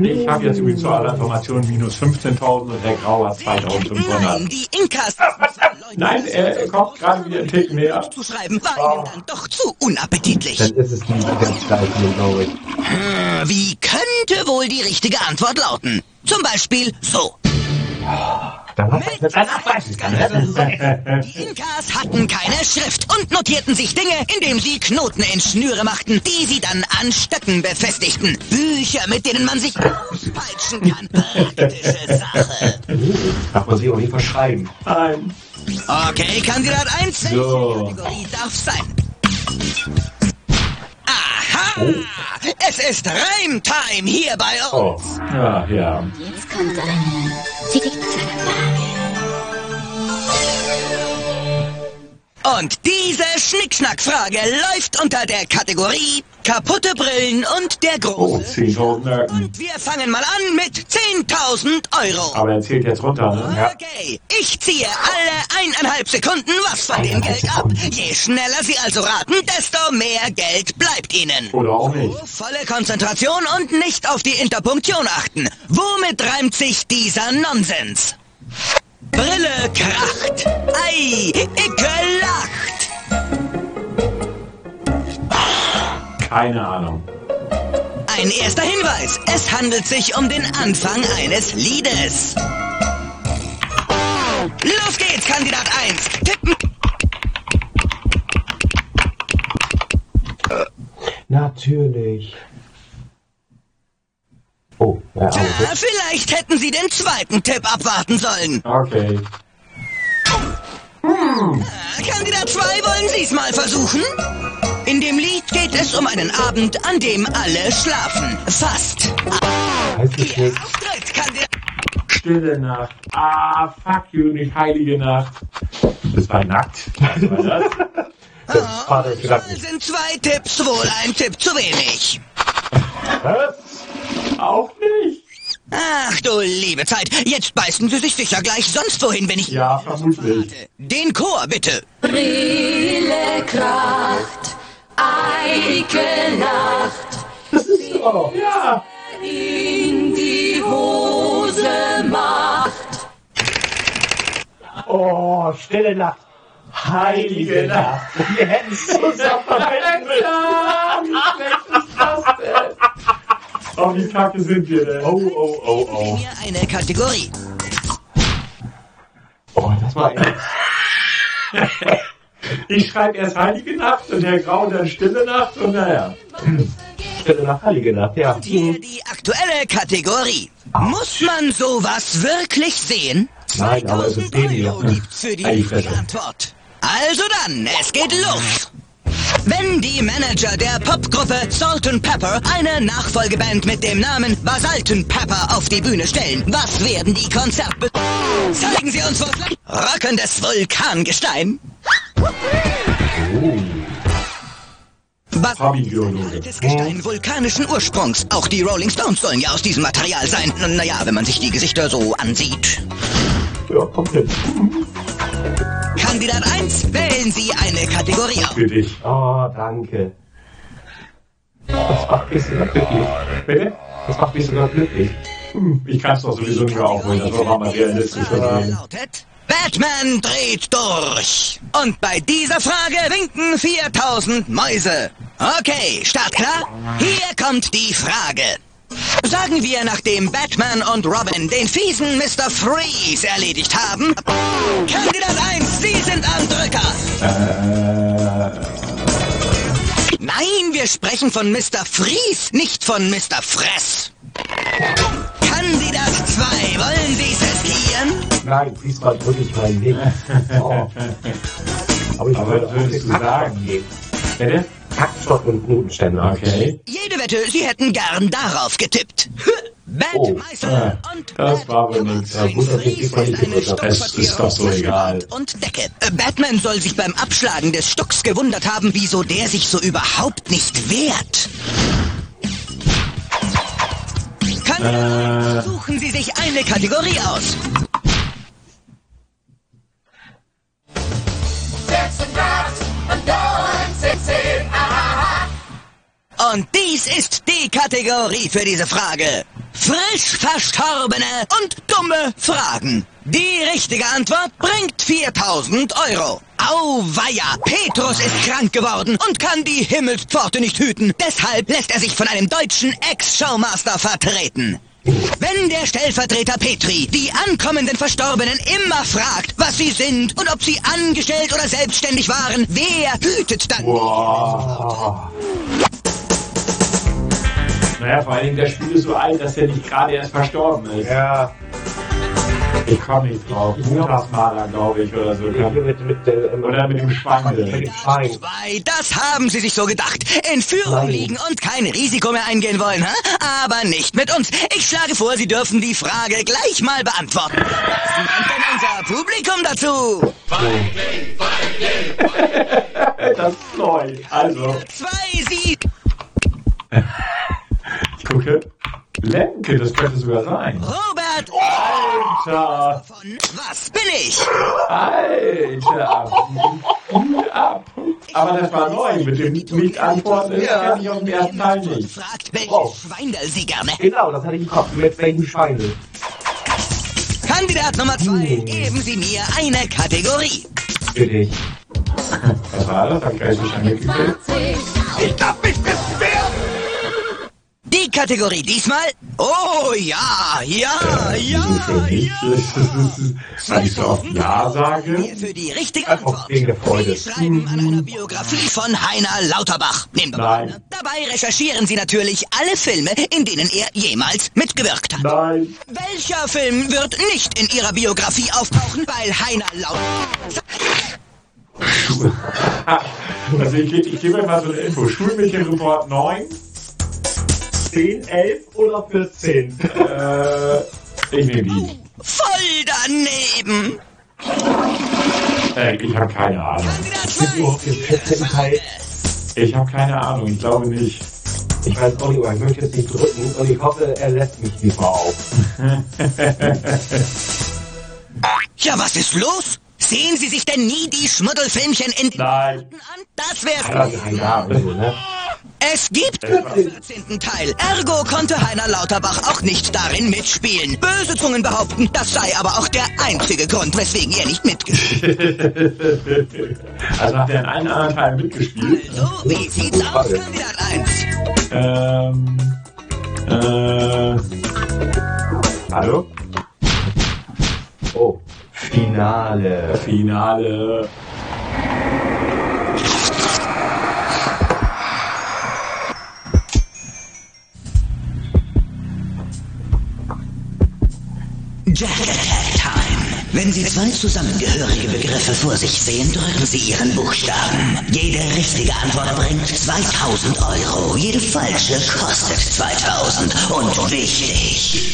Ich habe jetzt übrigens zu aller Information minus 15.000 und der Grau hat 2.500. Nein, die Inkas [laughs] Nein, er kommt gerade wieder einen Tick näher. zu schreiben, war Ihnen dann doch zu unappetitlich. Dann ist es die Wiederzeichnung, glaube ich. Hm, Wie könnte wohl die richtige Antwort lauten? Zum Beispiel so. Dann [laughs] Die Inkas hatten keine Schrift und notierten sich Dinge, indem sie Knoten in Schnüre machten, die sie dann an Stöcken befestigten. Bücher, mit denen man sich auspeitschen kann. Praktische Sache. Darf man sich auch nicht verschreiben. Nein. Okay, Kandidat 1, welche So. Kategorie darf sein? Aha! Es ist Reimtime hier bei Oh. uns. Ja, ja. Jetzt kommt eine Fiktionfrage. Und diese Schnickschnackfrage läuft unter der Kategorie kaputte Brillen und der Oh, große. 10.000 Nerken. Und wir fangen mal an mit 10.000 Euro. Aber er zählt jetzt runter, ne? Ja. Okay, ich ziehe alle eineinhalb Sekunden was von dem Geld ab. Je schneller Sie also raten, desto mehr Geld bleibt Ihnen. Oder auch nicht. Volle Konzentration und nicht auf die Interpunktion achten. Womit reimt sich dieser Nonsens? Brille kracht. Ei, Icke lacht. Keine Ahnung. Ein erster Hinweis. Es handelt sich um den Anfang eines Liedes. Los geht's, Kandidat 1. Tippen. Natürlich. Oh, ja, Tja, aber vielleicht hätten Sie den zweiten Tipp abwarten sollen. Okay. Kandidat 2, wollen Sie es mal versuchen? In dem Lied geht es um einen Abend, an dem alle schlafen. Fast. heißt es Ihr nicht. Auftritt, Kandidat. Stille Nacht. Ah, fuck you, nicht heilige Nacht. Du bist bei nackt. Was war das? [laughs] Das Gedanken. Sind zwei Tipps wohl ein Tipp zu wenig? Was? Du liebe Zeit, jetzt beißen Sie sich sicher gleich sonst wohin, wenn ich... Ja, vermutlich. Den Chor bitte. Brille kracht, Eike Nacht, Das ist doch. Ja. in die Hose macht. Oh, stille Nacht. Heilige Nacht. Wir hätten es zusammen Ja, wie schlecht ist das denn? Oh, wie kacke sind wir denn? Oh, oh, oh, oh. Hier eine Kategorie. Oh, das war echt. [laughs] Ich schreibe erst Heilige Nacht und der Grau dann Stille Nacht und naja. Stille Nacht, Heilige Nacht, ja. Hier die aktuelle Kategorie. Muss man sowas wirklich sehen? Nein, aber es ist Ei, richtige Fresse. Antwort. Also dann, es geht los. Wenn die Manager der Popgruppe Salt and Pepper eine Nachfolgeband mit dem Namen Basalt and Pepper auf die Bühne stellen, was werden die Konzerte? Zeigen Sie uns was? Rockendes Vulkangestein. Bas Hobbygeologe. das Gestein vulkanischen Ursprungs. Auch die Rolling Stones sollen ja aus diesem Material sein. Naja, wenn man sich die Gesichter so ansieht. Ja, kommt hin. Kandidat 1, wählen Sie eine Kategorie aus. Für dich. Oh, danke. Das macht mich sogar glücklich. Bitte? Das macht mich sogar glücklich. Hm, Ich kann es doch sowieso nicht mehr aufholen, das war mal realistisch gesehen. lautet, Batman dreht durch. Und bei dieser Frage winken 4000 Mäuse. Okay, startklar? Hier kommt die Frage. Sagen wir, nachdem Batman und Robin den fiesen Mr. Freeze erledigt haben. Kandidat 1, Sie sind am Drücker. Nein, wir sprechen von Mr. Freeze, nicht von Mr. Fress. Kandidat 2, wollen Sie es riskieren? Nein, diesmal wirklich mein Ding. [laughs] Oh. Aber ich Aber würde würdest du sagen? geben. Bitte? Taktstock und Knotenständer. Okay. Jede Wette, Sie hätten gern darauf getippt. [laughs] Oh. Batmeister Ah, das war wohl nichts. Ist doch so egal. und Decke. Äh, Batman soll sich beim Abschlagen des Stocks gewundert haben, wieso der sich so überhaupt nicht wehrt. Äh. suchen Sie sich eine Kategorie aus. Und dies ist die Kategorie für diese Frage. Frisch verstorbene und dumme Fragen. Die richtige Antwort bringt 4000 Euro. Auweia, Petrus ist krank geworden und kann die Himmelspforte nicht hüten. Deshalb lässt er sich von einem deutschen Ex-Showmaster vertreten. Wenn der Stellvertreter Petri die ankommenden Verstorbenen immer fragt, was sie sind und ob sie angestellt oder selbstständig waren, wer hütet dann? Boah. Naja, vor allen Dingen, der Spiel ist so alt, dass er nicht gerade erst verstorben ist. Ja, Ich komme nicht drauf. Montagsmaler, glaube ich, oder so. mit, mit, der, ähm, Oder mit dem mit Schwangel. dem Schwein. Zwei, das haben sie sich so gedacht. In Führung Nein. liegen und kein Risiko mehr eingehen wollen, hä? aber nicht mit uns. Ich schlage vor, sie dürfen die Frage gleich mal beantworten. Was meint denn unser Publikum dazu? [laughs] Das ist neu. Also, Zwei Sieg. [laughs] gucke. Lemke, das könnte sogar sein. Robert Alter! von Was bin ich? Alter! Ab! Aber das war neu mit dem Nicht-Antworten. Das Ja. kenne ich aus dem ersten Teil nicht. Fragt, welches Oh. Sie gerne. Genau, das hatte ich im Kopf. Mit welchem Schwein? Kandidat Nummer zwei, Hm. geben Sie mir eine Kategorie. Für dich. [laughs] Was war das? Hab ich eigentlich schon mitgekriegt? Ich glaub, ich bin Die Kategorie diesmal? Oh ja, ja, ja, Nicht, weil ich so oft Ja sage. Hier für die richtige Antwort. Sie schreiben an einer Biografie von Heiner Lauterbach. Nehmen wir mal. Nein. Dabei recherchieren Sie natürlich alle Filme, in denen er jemals mitgewirkt hat. Nein. Welcher Film wird nicht in Ihrer Biografie auftauchen, weil Heiner Lauterbach... [laughs] Also ich, gebe- ich gebe mal so eine Info. Schulmädchenreport 9. 10, 11 oder 14? Äh, ich nehme die. Voll daneben! Äh, ich habe keine Ahnung. Kandidat Sind wir überhaupt im 14. Teil? Ich habe keine Ahnung. Ich glaube nicht. Ich weiß auch nicht, aber ich möchte jetzt nicht drücken und ich hoffe, er lässt mich diesmal auf. [laughs] Ja, was ist los? Sehen Sie sich denn nie die Schmuddelfilmchen in Nein. an? Das wär's Ja, gewesen. drei Jahre so, ne? Es gibt einen 14. Teil. Ergo konnte Heiner Lauterbach auch nicht darin mitspielen. Böse Zungen behaupten, das sei aber auch der einzige Grund, weswegen er nicht mitgespielt [laughs] Also hat er in allen anderen Teilen mitgespielt. hat. So, wie sieht's aus, Kandidat 1? Ähm. Äh. Hallo? Oh, Finale. Finale. Jack Attack Time. Wenn Sie zwei zusammengehörige Begriffe vor sich sehen, drücken Sie Ihren Buchstaben. Jede richtige Antwort bringt 2000 Euro. Jede falsche kostet 2000. Und wichtig.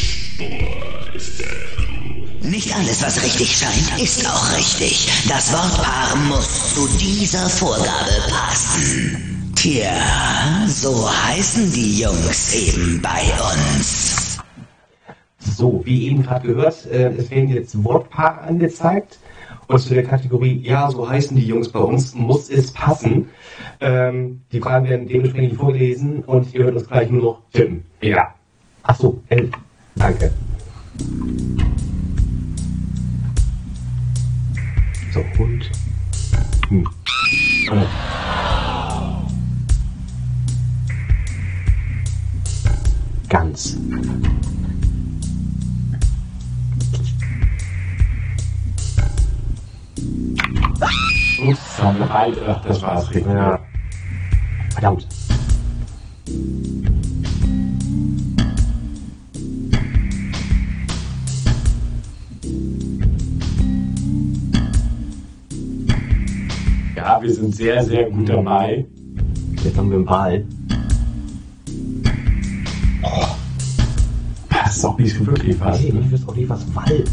Nicht alles, was richtig scheint, ist auch richtig. Das Wortpaar muss zu dieser Vorgabe passen. Tja, so heißen die Jungs eben bei uns. So, wie eben gerade gehört, äh, es werden jetzt Wortpaare angezeigt Und zu der Kategorie, ja, so heißen die Jungs bei uns, muss es passen. Ähm, die Fragen werden dementsprechend vorgelesen und ihr hört uns gleich nur noch tippen. Ja. Ach so, elf. Danke. So, und. Hm. Oh. Ganz. Ups, haben wir beide. Ach, das war's. Ja. Verdammt. Ja, wir sind sehr, sehr gut dabei. Jetzt haben wir einen Ball. Das ist auch nicht wirklich was. Nee, ich wüsste auch nicht, was Wall.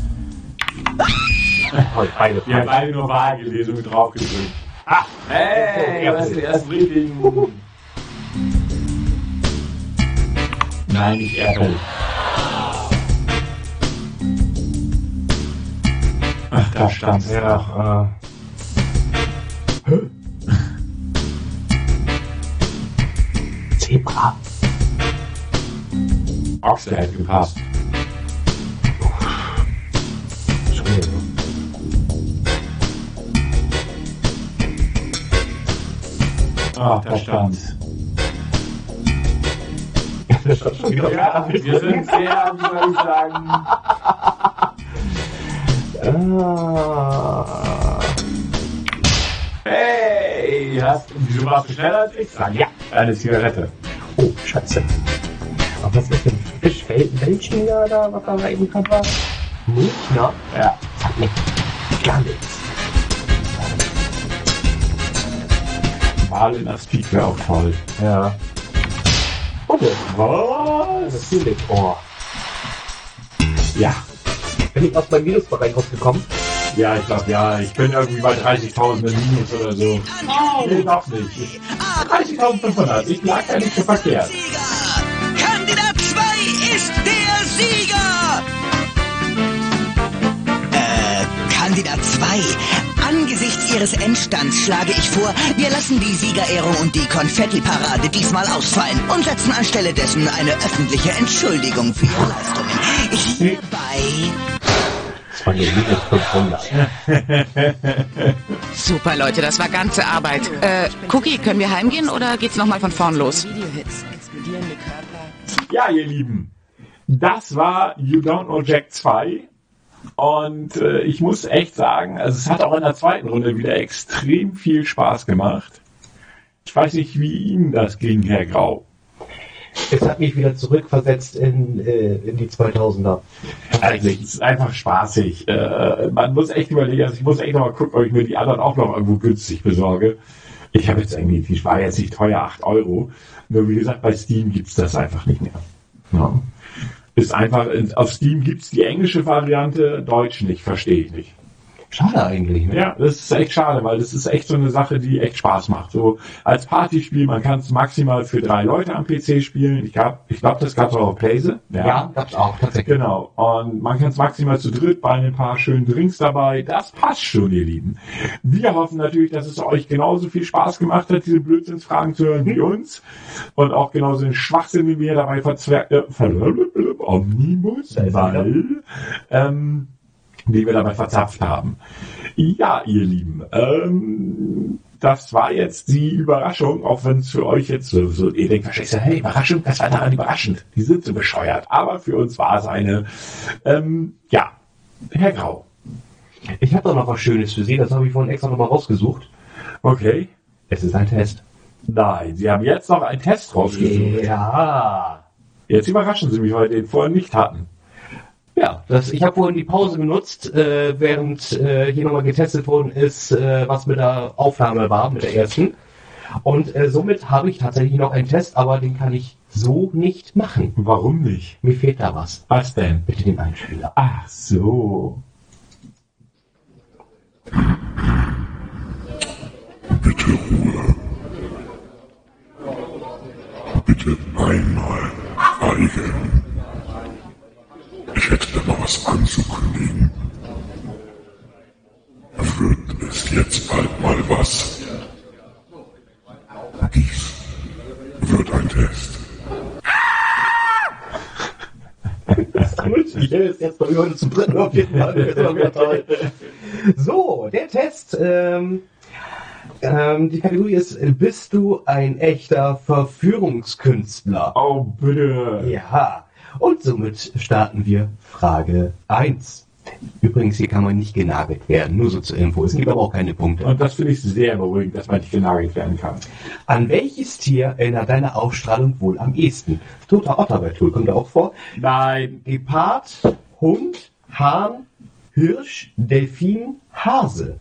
Beide Wir haben beide nur Wahl gelesen und drauf gedrückt. Ah, hey, du hast den ersten richtigen. Nein, nicht Apple. Ach, da stand's. Ja, äh. Zebra. Ochse hätte gepasst. Ach, da stand's. Ja, wir sind [laughs] sehr, wie soll ich sagen, Ah. hey, hast, wieso warst du schneller als ich? Sag ja, eine Zigarette. Oh, Scheiße. Aber was ist denn Fisch? Wel welchen da, was da eben gerade war? Münchner? Ja. Sagt mir gar nichts. Mal in das Peak wäre auch toll. Ja. Okay. Was? Natürlich. Oh. Ja. Bin ich aus meinem Minusbereich rausgekommen? Ja, ich glaube, ja, ich bin irgendwie bei 30.000 im Minus oder so. Nee, doch nicht. 30.500, ich lag ja nicht so verkehrt. Kandidat 2 ist der Sieger! Äh, Kandidat 2. Angesichts Ihres Endstands schlage ich vor, wir lassen die Siegerehrung und die Konfetti-Parade diesmal ausfallen und setzen anstelle dessen eine öffentliche Entschuldigung für Ihre Leistungen. Hierbei Das war hier minus 500. Super, Leute, das war ganze Arbeit. Äh, Cookie, können wir heimgehen oder geht's nochmal von vorn los? Ja, ihr Lieben, das war You Don't Know Jack 2. Und äh, ich muss echt sagen, also es hat auch in der zweiten Runde wieder extrem viel Spaß gemacht. Ich weiß nicht, wie Ihnen das ging, Herr Grau. Es hat mich wieder zurückversetzt in, äh, in die 2000er. Also, es ist einfach spaßig. Äh, man muss echt überlegen, also ich muss echt noch mal gucken, ob ich mir die anderen auch noch irgendwo günstig besorge. Ich habe jetzt irgendwie, die war jetzt nicht teuer, 8 Euro. Nur wie gesagt, bei Steam gibt's das einfach nicht mehr. Ja. Ist einfach, auf Steam gibt's die englische Variante, Deutsch nicht, verstehe ich nicht. Schade eigentlich, ne? Ja, das ist echt schade, weil das ist echt so eine Sache, die echt Spaß macht. So als Partyspiel, man kann es maximal für drei Leute am PC spielen. Ich glaube, ich glaub, das gab's auch auf Playse. Ja, gab's auch, tatsächlich. Genau. Und man kann es maximal zu dritt bei ein paar schönen Drinks dabei. Das passt schon, ihr Lieben. Wir hoffen natürlich, dass es euch genauso viel Spaß gemacht hat, diese Blödsinnsfragen zu hören wie uns. Und auch genauso den Schwachsinn, den wir dabei verzwer äh, [laughs] Omnibus, weil, ähm, die wir dabei verzapft haben. Ja, ihr Lieben, ähm, das war jetzt die Überraschung, auch wenn es für euch jetzt so, so ihr denkt wahrscheinlich hey, Überraschung, das war daran überraschend. Die sind so bescheuert. Aber für uns war es eine, ähm, ja, Herr Grau. Ich habe doch noch was Schönes für Sie, das habe ich vorhin extra nochmal rausgesucht. Okay. Es ist ein Test. Nein, Sie haben jetzt noch einen Test rausgesucht. Ja. Jetzt überraschen Sie mich, weil wir den vorher nicht hatten. Ja, das, ich habe vorhin die Pause genutzt, äh, während äh, hier nochmal getestet worden ist, äh, was mit der Aufnahme war, mit der ersten. Und äh, somit habe ich tatsächlich noch einen Test, aber den kann ich so nicht machen. Warum nicht? Mir fehlt da was. Was denn? Bitte den Einspieler. Ach so. Bitte Ruhe. Bitte einmal schweigen. Ich hätte da noch was anzukündigen. ist jetzt bald mal was. Dies wird ein Test. Gut, ich hätte es jetzt bei heute zum dritten auf jeden Fall. [laughs] So, der Test. Ähm, ähm, die Kategorie ist, bist du ein echter Verführungskünstler? Oh, bitte. Ja. Und somit starten wir Frage 1. Übrigens, hier kann man nicht genagelt werden, nur so zur Info. Es gibt aber auch keine Punkte. Und das finde ich sehr beruhigend, dass man nicht genagelt werden kann. An welches Tier erinnert deine Ausstrahlung wohl am ehesten? Toter Otter bei Tool kommt da auch vor. Nein. Gepard, Hund, Hahn, Hirsch, Delfin, Hase.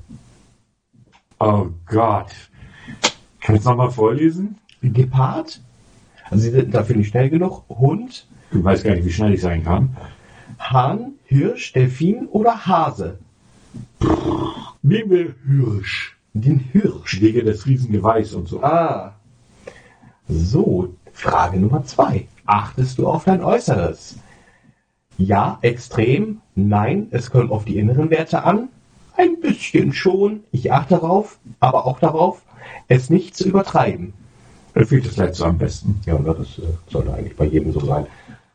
Oh Gott. Kannst du nochmal vorlesen? Gepard, also sie sind dafür nicht schnell genug. Hund, Du weißt gar nicht, wie schnell ich sein kann. Hahn, Hirsch, Delfin oder Hase? Nehmen wir Hirsch. Den Hirsch. Wegen des Riesengeweihs und so. Ah. So, Frage Nummer zwei. Achtest du auf dein Äußeres? Ja, extrem. Nein, es kommt auf die inneren Werte an. Ein bisschen schon. Ich achte darauf, aber auch darauf, es nicht zu übertreiben. Da fühlt das letzte am besten. Ja, das äh, sollte eigentlich bei jedem so sein.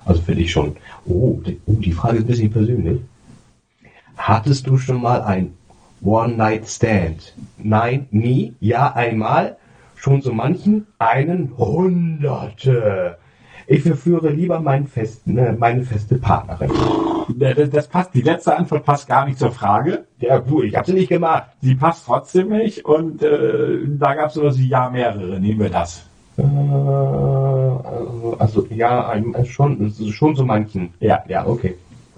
Also finde ich schon. Oh die, oh, die Frage ist ein bisschen persönlich. Hattest du schon mal ein One-Night-Stand? Nein, nie. Ja, einmal. Schon so manchen? Einen Hunderte. Ich verführe lieber meinen festen, äh, meine feste Partnerin. Das, das passt, die letzte Antwort passt gar nicht zur Frage. Ja, du, ich habe sie nicht gemacht. Sie passt trotzdem nicht und äh, da gab es sowas wie ja mehrere. Nehmen wir das. Äh, also ja, äh, schon, schon so manchen. Ja, ja, okay.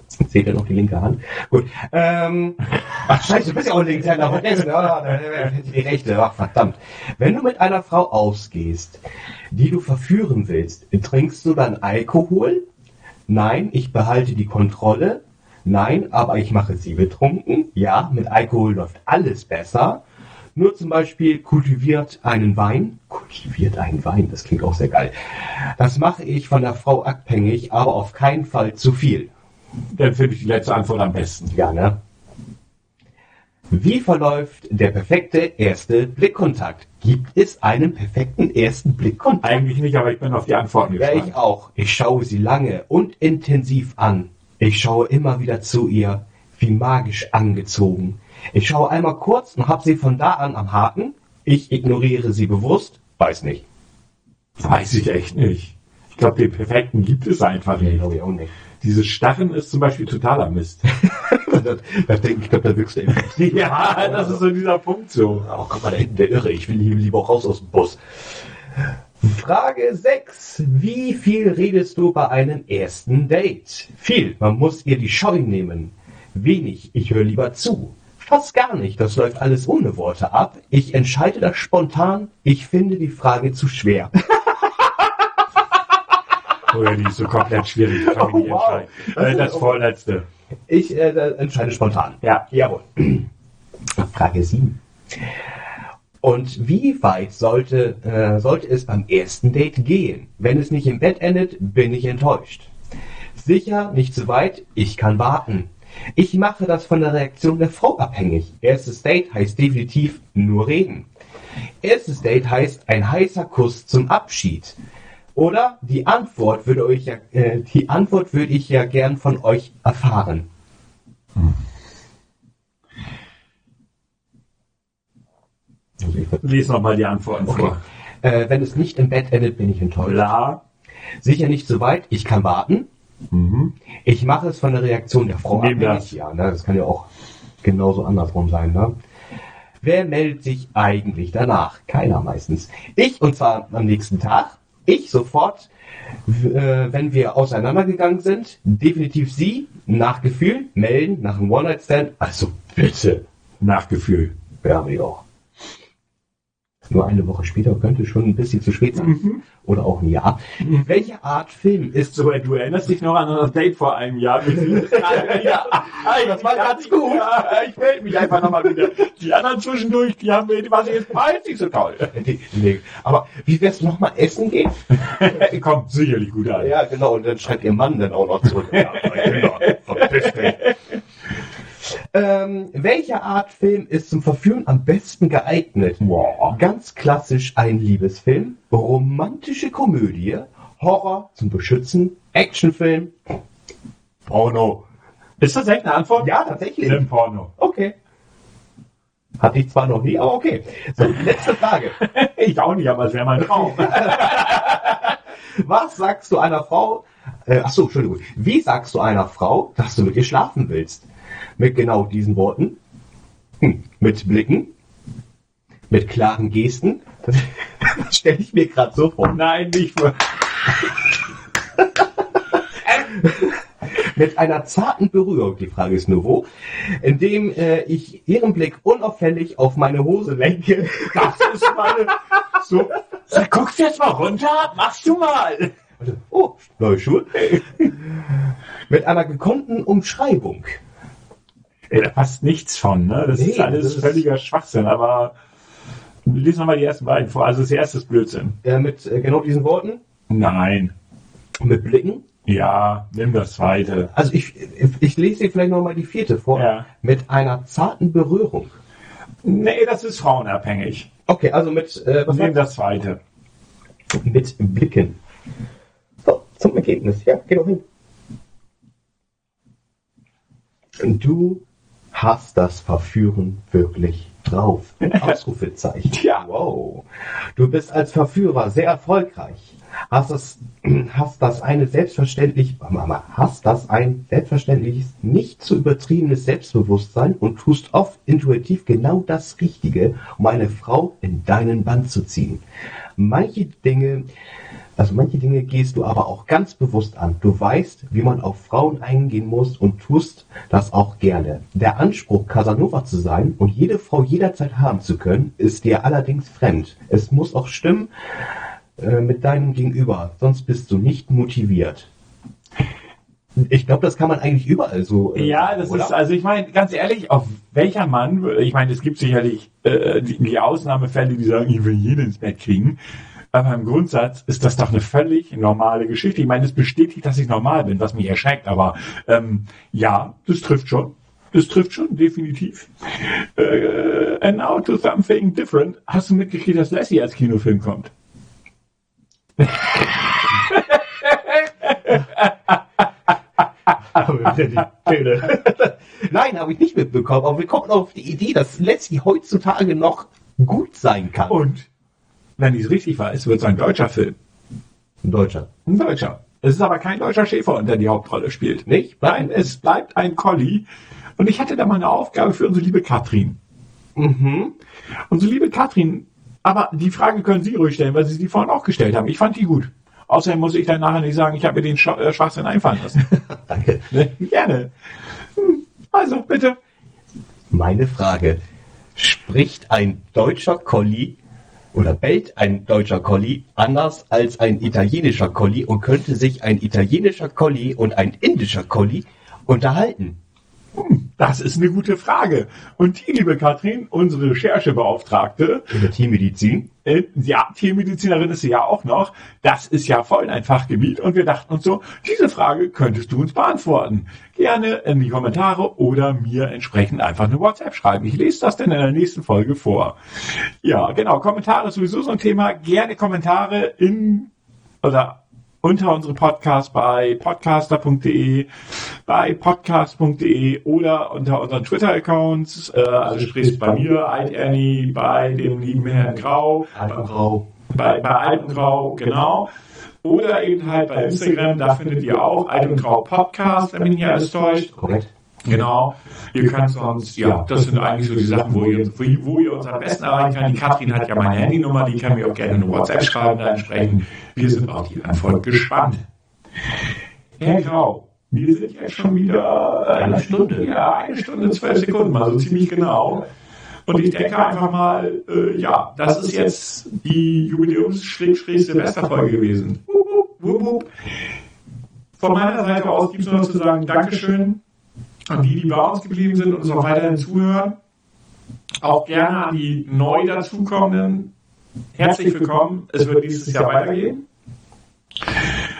Seht ihr noch die linke Hand? Gut. Ähm, [laughs] ach scheiße, du bist ja auch Linkshänder, vergessen. Ah, da- da- die rechte, ach verdammt. Wenn du mit einer Frau ausgehst, die du verführen willst, trinkst du dann Alkohol? Nein, ich behalte die Kontrolle. Nein, aber ich mache sie betrunken. Ja, mit Alkohol läuft alles besser. Nur zum Beispiel kultiviert einen Wein. Kultiviert einen Wein, das klingt auch sehr geil. Das mache ich von der Frau abhängig, aber auf keinen Fall zu viel. Dann finde ich die letzte Antwort am besten. Ja, ne? Wie verläuft der perfekte erste Blickkontakt? Gibt es einen perfekten ersten Blickkontakt? Eigentlich nicht, aber ich bin auf die Antworten Ja, gespannt. ich auch. Ich schaue sie lange und intensiv an. Ich schaue immer wieder zu ihr, wie magisch angezogen. Ich schaue einmal kurz und habe sie von da an am Haken. Ich ignoriere sie bewusst. Weiß nicht. Weiß ich echt nicht. Ich glaube, den perfekten gibt es einfach nicht. glaube ich auch nicht. Dieses Starren ist zum Beispiel totaler Mist. [laughs] das denke ich, glaube, da wirkst du eben. [laughs] ja, das ist so dieser Punkt so. Oh, guck mal, da hinten der Irre. Ich will hier lieber auch raus aus dem Bus. Frage 6. Wie viel redest du bei einem ersten Date? Viel. Man muss ihr die Scheu nehmen. Wenig. Ich höre lieber zu. Fast gar nicht. Das läuft alles ohne Worte ab. Ich entscheide das spontan. Ich finde die Frage zu schwer. [laughs] Oder die ist so komplett schwierig. Kann ich Oh, wow. entscheiden. Äh, das vorletzte. Ich äh, entscheide spontan. Ja. Jawohl. [clears throat] Frage 7. Und wie weit sollte, äh, sollte es beim ersten Date gehen? Wenn es nicht im Bett endet, bin ich enttäuscht. Sicher, nicht zu weit, ich kann warten. Ich mache das von der Reaktion der Frau abhängig. Erstes Date heißt definitiv nur reden. Erstes Date heißt ein heißer Kuss zum Abschied. Oder die Antwort würde euch ja, äh, die Antwort würde ich ja gern von euch erfahren. Lies nochmal die Antworten vor. Äh, wenn es nicht im Bett endet, bin ich enttäuscht. Klar. Sicher nicht so weit, ich kann warten. Ich mache es von der Reaktion der Frau abhängig. das. Ja, ne, das kann ja auch genauso andersrum sein. Ne? Wer meldet sich eigentlich danach? Keiner meistens. Ich und zwar am nächsten Tag. Ich sofort, äh, wenn wir auseinandergegangen sind. Definitiv Sie, nach Gefühl, melden, nach einem One-Night-Stand. Also bitte. Nachgefühl. Ja, ich auch. Nur eine Woche später könnte schon ein bisschen zu spät sein. Oder auch ein Jahr. Welche Art Film ist So, du erinnerst dich noch an das Date vor einem Jahr? [laughs] ja, das war ganz gut. Ja, ich melde mich einfach nochmal wieder. Die anderen zwischendurch, die haben mir, die waren jetzt bald nicht so toll. Nee. Aber wie wär's noch mal essen gehen? [laughs] Kommt sicherlich gut an. Ja, genau. Und dann schreibt ihr Mann dann auch noch zurück. Ja, genau. [laughs] Verpiss dich. Ähm, welche Art Film ist zum Verführen am besten geeignet? Ganz klassisch ein Liebesfilm, romantische Komödie, Horror zum Beschützen, Actionfilm, Porno. Ist das echt eine Antwort? Ja, tatsächlich. Nimm Porno. Okay. Hatte ich zwar noch nie, aber okay. So, letzte Frage. [laughs] ich auch nicht, aber es wäre mein Traum. [laughs] Was sagst du einer Frau? Äh, ach so, Entschuldigung. Wie sagst du einer Frau, dass du mit ihr schlafen willst? Mit genau diesen Worten? Hm. Mit Blicken? Mit klaren Gesten? Das, [laughs] das stelle ich mir gerade so vor. Nein, nicht vor. mit einer zarten Berührung, die Frage ist nur wo, indem äh, ich ihren Blick unauffällig auf meine Hose lenke. Das ist meine. So, so guckst jetzt mal runter, machst du mal. Oh, neue Schuhe. mit einer gekonnten Umschreibung. Ey, da passt nichts von, ne? Das Nee, ist alles das ist- völliger Schwachsinn, aber lies nochmal die ersten beiden vor. Also das erste ist Blödsinn. Äh, mit äh, genau diesen Worten? Nein. Mit Blicken? Ja, nimm das zweite. Also ich, ich lese dir vielleicht nochmal die vierte vor. Ja. Mit einer zarten Berührung. Nee, das ist frauenabhängig. Okay, also mit, äh, was Nimm das zweite. mit Blicken. So, zum Ergebnis. Ja, geh doch hin. Du hast das Verführen wirklich drauf. [laughs] Ausrufezeichen. Ja. Wow. Du bist als Verführer sehr erfolgreich. Hast das, [clears throat] hast das eine selbstverständlich, Mama, hast das ein selbstverständliches, nicht zu übertriebenes Selbstbewusstsein und tust oft intuitiv genau das Richtige, um eine Frau in deinen Band zu ziehen. Manche Dinge, also manche Dinge gehst du aber auch ganz bewusst an. Du weißt, wie man auf Frauen eingehen muss und tust das auch gerne. Der Anspruch, Casanova zu sein und jede Frau jederzeit haben zu können, ist dir allerdings fremd. Es muss auch stimmen äh, mit deinem Gegenüber, sonst bist du nicht motiviert. Ich glaube, das kann man eigentlich überall so. äh, Ja, das oder? ist, also ich meine, ganz ehrlich, auf welcher Mann, ich meine, es gibt sicherlich äh, die, die Ausnahmefälle, die sagen, ich will jeden ins Bett kriegen. Aber im Grundsatz ist das doch eine völlig normale Geschichte. Ich meine, es bestätigt, dass ich normal bin, was mich erschreckt. Aber ähm, ja, das trifft schon. Das trifft schon, definitiv. Äh, and now to something different. Hast du mitgekriegt, dass Lassie als Kinofilm kommt? [laughs] Nein, habe ich nicht mitbekommen. Aber wir kommen auf die Idee, dass Lassie heutzutage noch gut sein kann. Und wenn ich es richtig weiß, wird es ein deutscher Film. Ein Deutscher. Ein Deutscher. Es ist aber kein deutscher Schäfer, der die Hauptrolle spielt. Nicht? Nein, es bleibt ein Collie. Und ich hatte da mal eine Aufgabe für unsere liebe Katrin. Mhm. Unsere liebe Katrin, aber die Frage können Sie ruhig stellen, weil Sie die vorhin auch gestellt haben. Ich fand die gut. Außerdem muss ich dann nachher nicht sagen, ich habe mir den Sch äh, Schwachsinn einfallen lassen. [laughs] Danke. Ne? Gerne. Also, bitte. Meine Frage. Spricht ein deutscher Collie oder bellt ein deutscher Collie anders als ein italienischer Collie und könnte sich ein italienischer Collie und ein indischer Collie unterhalten? Das ist eine gute Frage. Und die liebe Katrin, unsere Recherchebeauftragte, In der Tiermedizin? äh, ja, Tiermedizinerin ist sie ja auch noch. Das ist ja voll ein Fachgebiet. Und wir dachten uns so, diese Frage könntest du uns beantworten. Gerne in die Kommentare oder mir entsprechend einfach eine WhatsApp schreiben. Ich lese das dann in der nächsten Folge vor. Ja, genau. Kommentare ist sowieso so ein Thema. Gerne Kommentare in oder unter unsere Podcast bei podcaster.de, bei podcast.de oder unter unseren Twitter-Accounts, äh, also sprich bei mir, Alt Ernie, bei dem lieben Herrn Grau, Alpengrau. bei, bei Alpengrau, genau. Oder eben halt bei Instagram, da findet ihr auch Alpengrau Podcast, wenn mich nicht alles täuscht. Korrekt. Genau. Ihr könnt sonst, ja, das sind eigentlich so die Sachen, wo ihr, wo, ihr- uns am besten erreichen könnt. Die Katrin hat ja meine Handynummer, die kann mir auch gerne eine WhatsApp schreiben, da entsprechend. Wir sind auf die Antwort gespannt. Herr Grau, wir sind jetzt schon wieder eine Stunde, ja, eine Stunde, zwölf Sekunden, also ziemlich genau. Und ich denke einfach mal, äh, ja, das ist jetzt die Jubiläums-Silvesterfolge gewesen. Wup, wup, wup. Von meiner Seite aus gibt es nur noch zu sagen, Dankeschön an die, die bei uns geblieben sind und uns auch weiterhin zuhören. Auch gerne an die neu dazukommenden. Herzlich willkommen. Es wird nächstes Jahr weitergehen.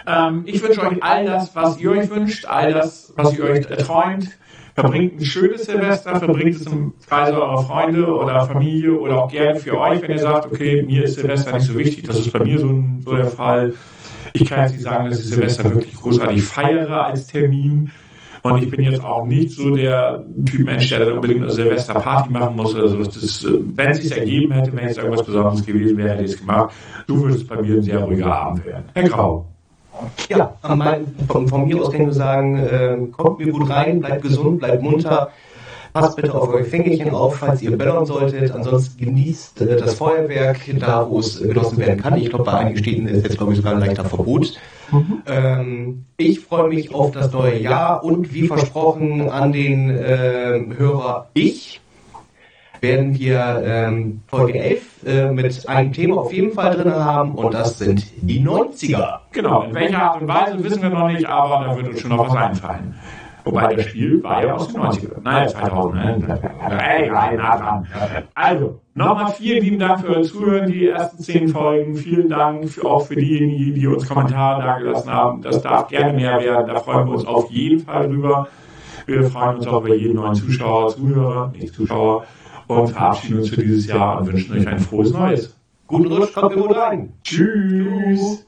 Ähm, ich wünsche euch all das, was ihr euch wünscht, all das, was ihr euch erträumt. verbringt ein schönes Silvester, verbringt es im Kreise eurer Freunde oder Familie oder auch gerne für euch, wenn ihr sagt, okay, mir ist Silvester nicht so wichtig, das ist bei mir so, ein, so der Fall. Ich kann jetzt nicht sagen, dass ich Silvester wirklich großartig feiere als Termin. Und ich bin jetzt auch nicht so der Typ Mensch, der unbedingt eine Silvesterparty machen muss oder so. Das äh, wenn es sich ergeben hätte, wenn jetzt irgendwas Besonderes gewesen wäre, hätte ich es gemacht. Du würdest bei mir ein sehr ruhiger Abend werden. Herr Grau. Ja, von, von, mir aus kann ich nur sagen, äh, kommt mir gut rein, bleibt gesund, bleibt munter. Passt bitte auf euer Fingerchen auf, falls ihr böllern solltet. Ansonsten genießt äh, das Feuerwerk da, wo es genossen werden kann. Ich glaube, bei einigen Städten ist jetzt, glaube ich, sogar ein leichter Verbot. Mhm. Ähm, ich freue mich auf das neue Jahr und wie versprochen an den äh, Hörer ich werden wir ähm, Folge 11 äh, mit einem Thema auf jeden Fall drin haben und das sind die 90er. Genau, in welcher Art und Weise wissen wir noch nicht, aber da wird uns schon noch was einfallen. Wobei das Spiel war ja aus den 90ern. Nein, 2000. Ne? Hey, also, nochmal vielen lieben Dank für euer Zuhören, die ersten zehn Folgen. Vielen Dank für, auch für diejenigen, die uns Kommentare dagelassen haben. Das darf gerne mehr werden. Da freuen wir uns auf jeden Fall drüber. Wir freuen uns auch über jeden neuen Zuschauer, Zuhörer, nicht Zuschauer und verabschieden uns für dieses Jahr und wünschen euch ein frohes Neues. Guten Rutsch, kommt gut rein. Tschüss.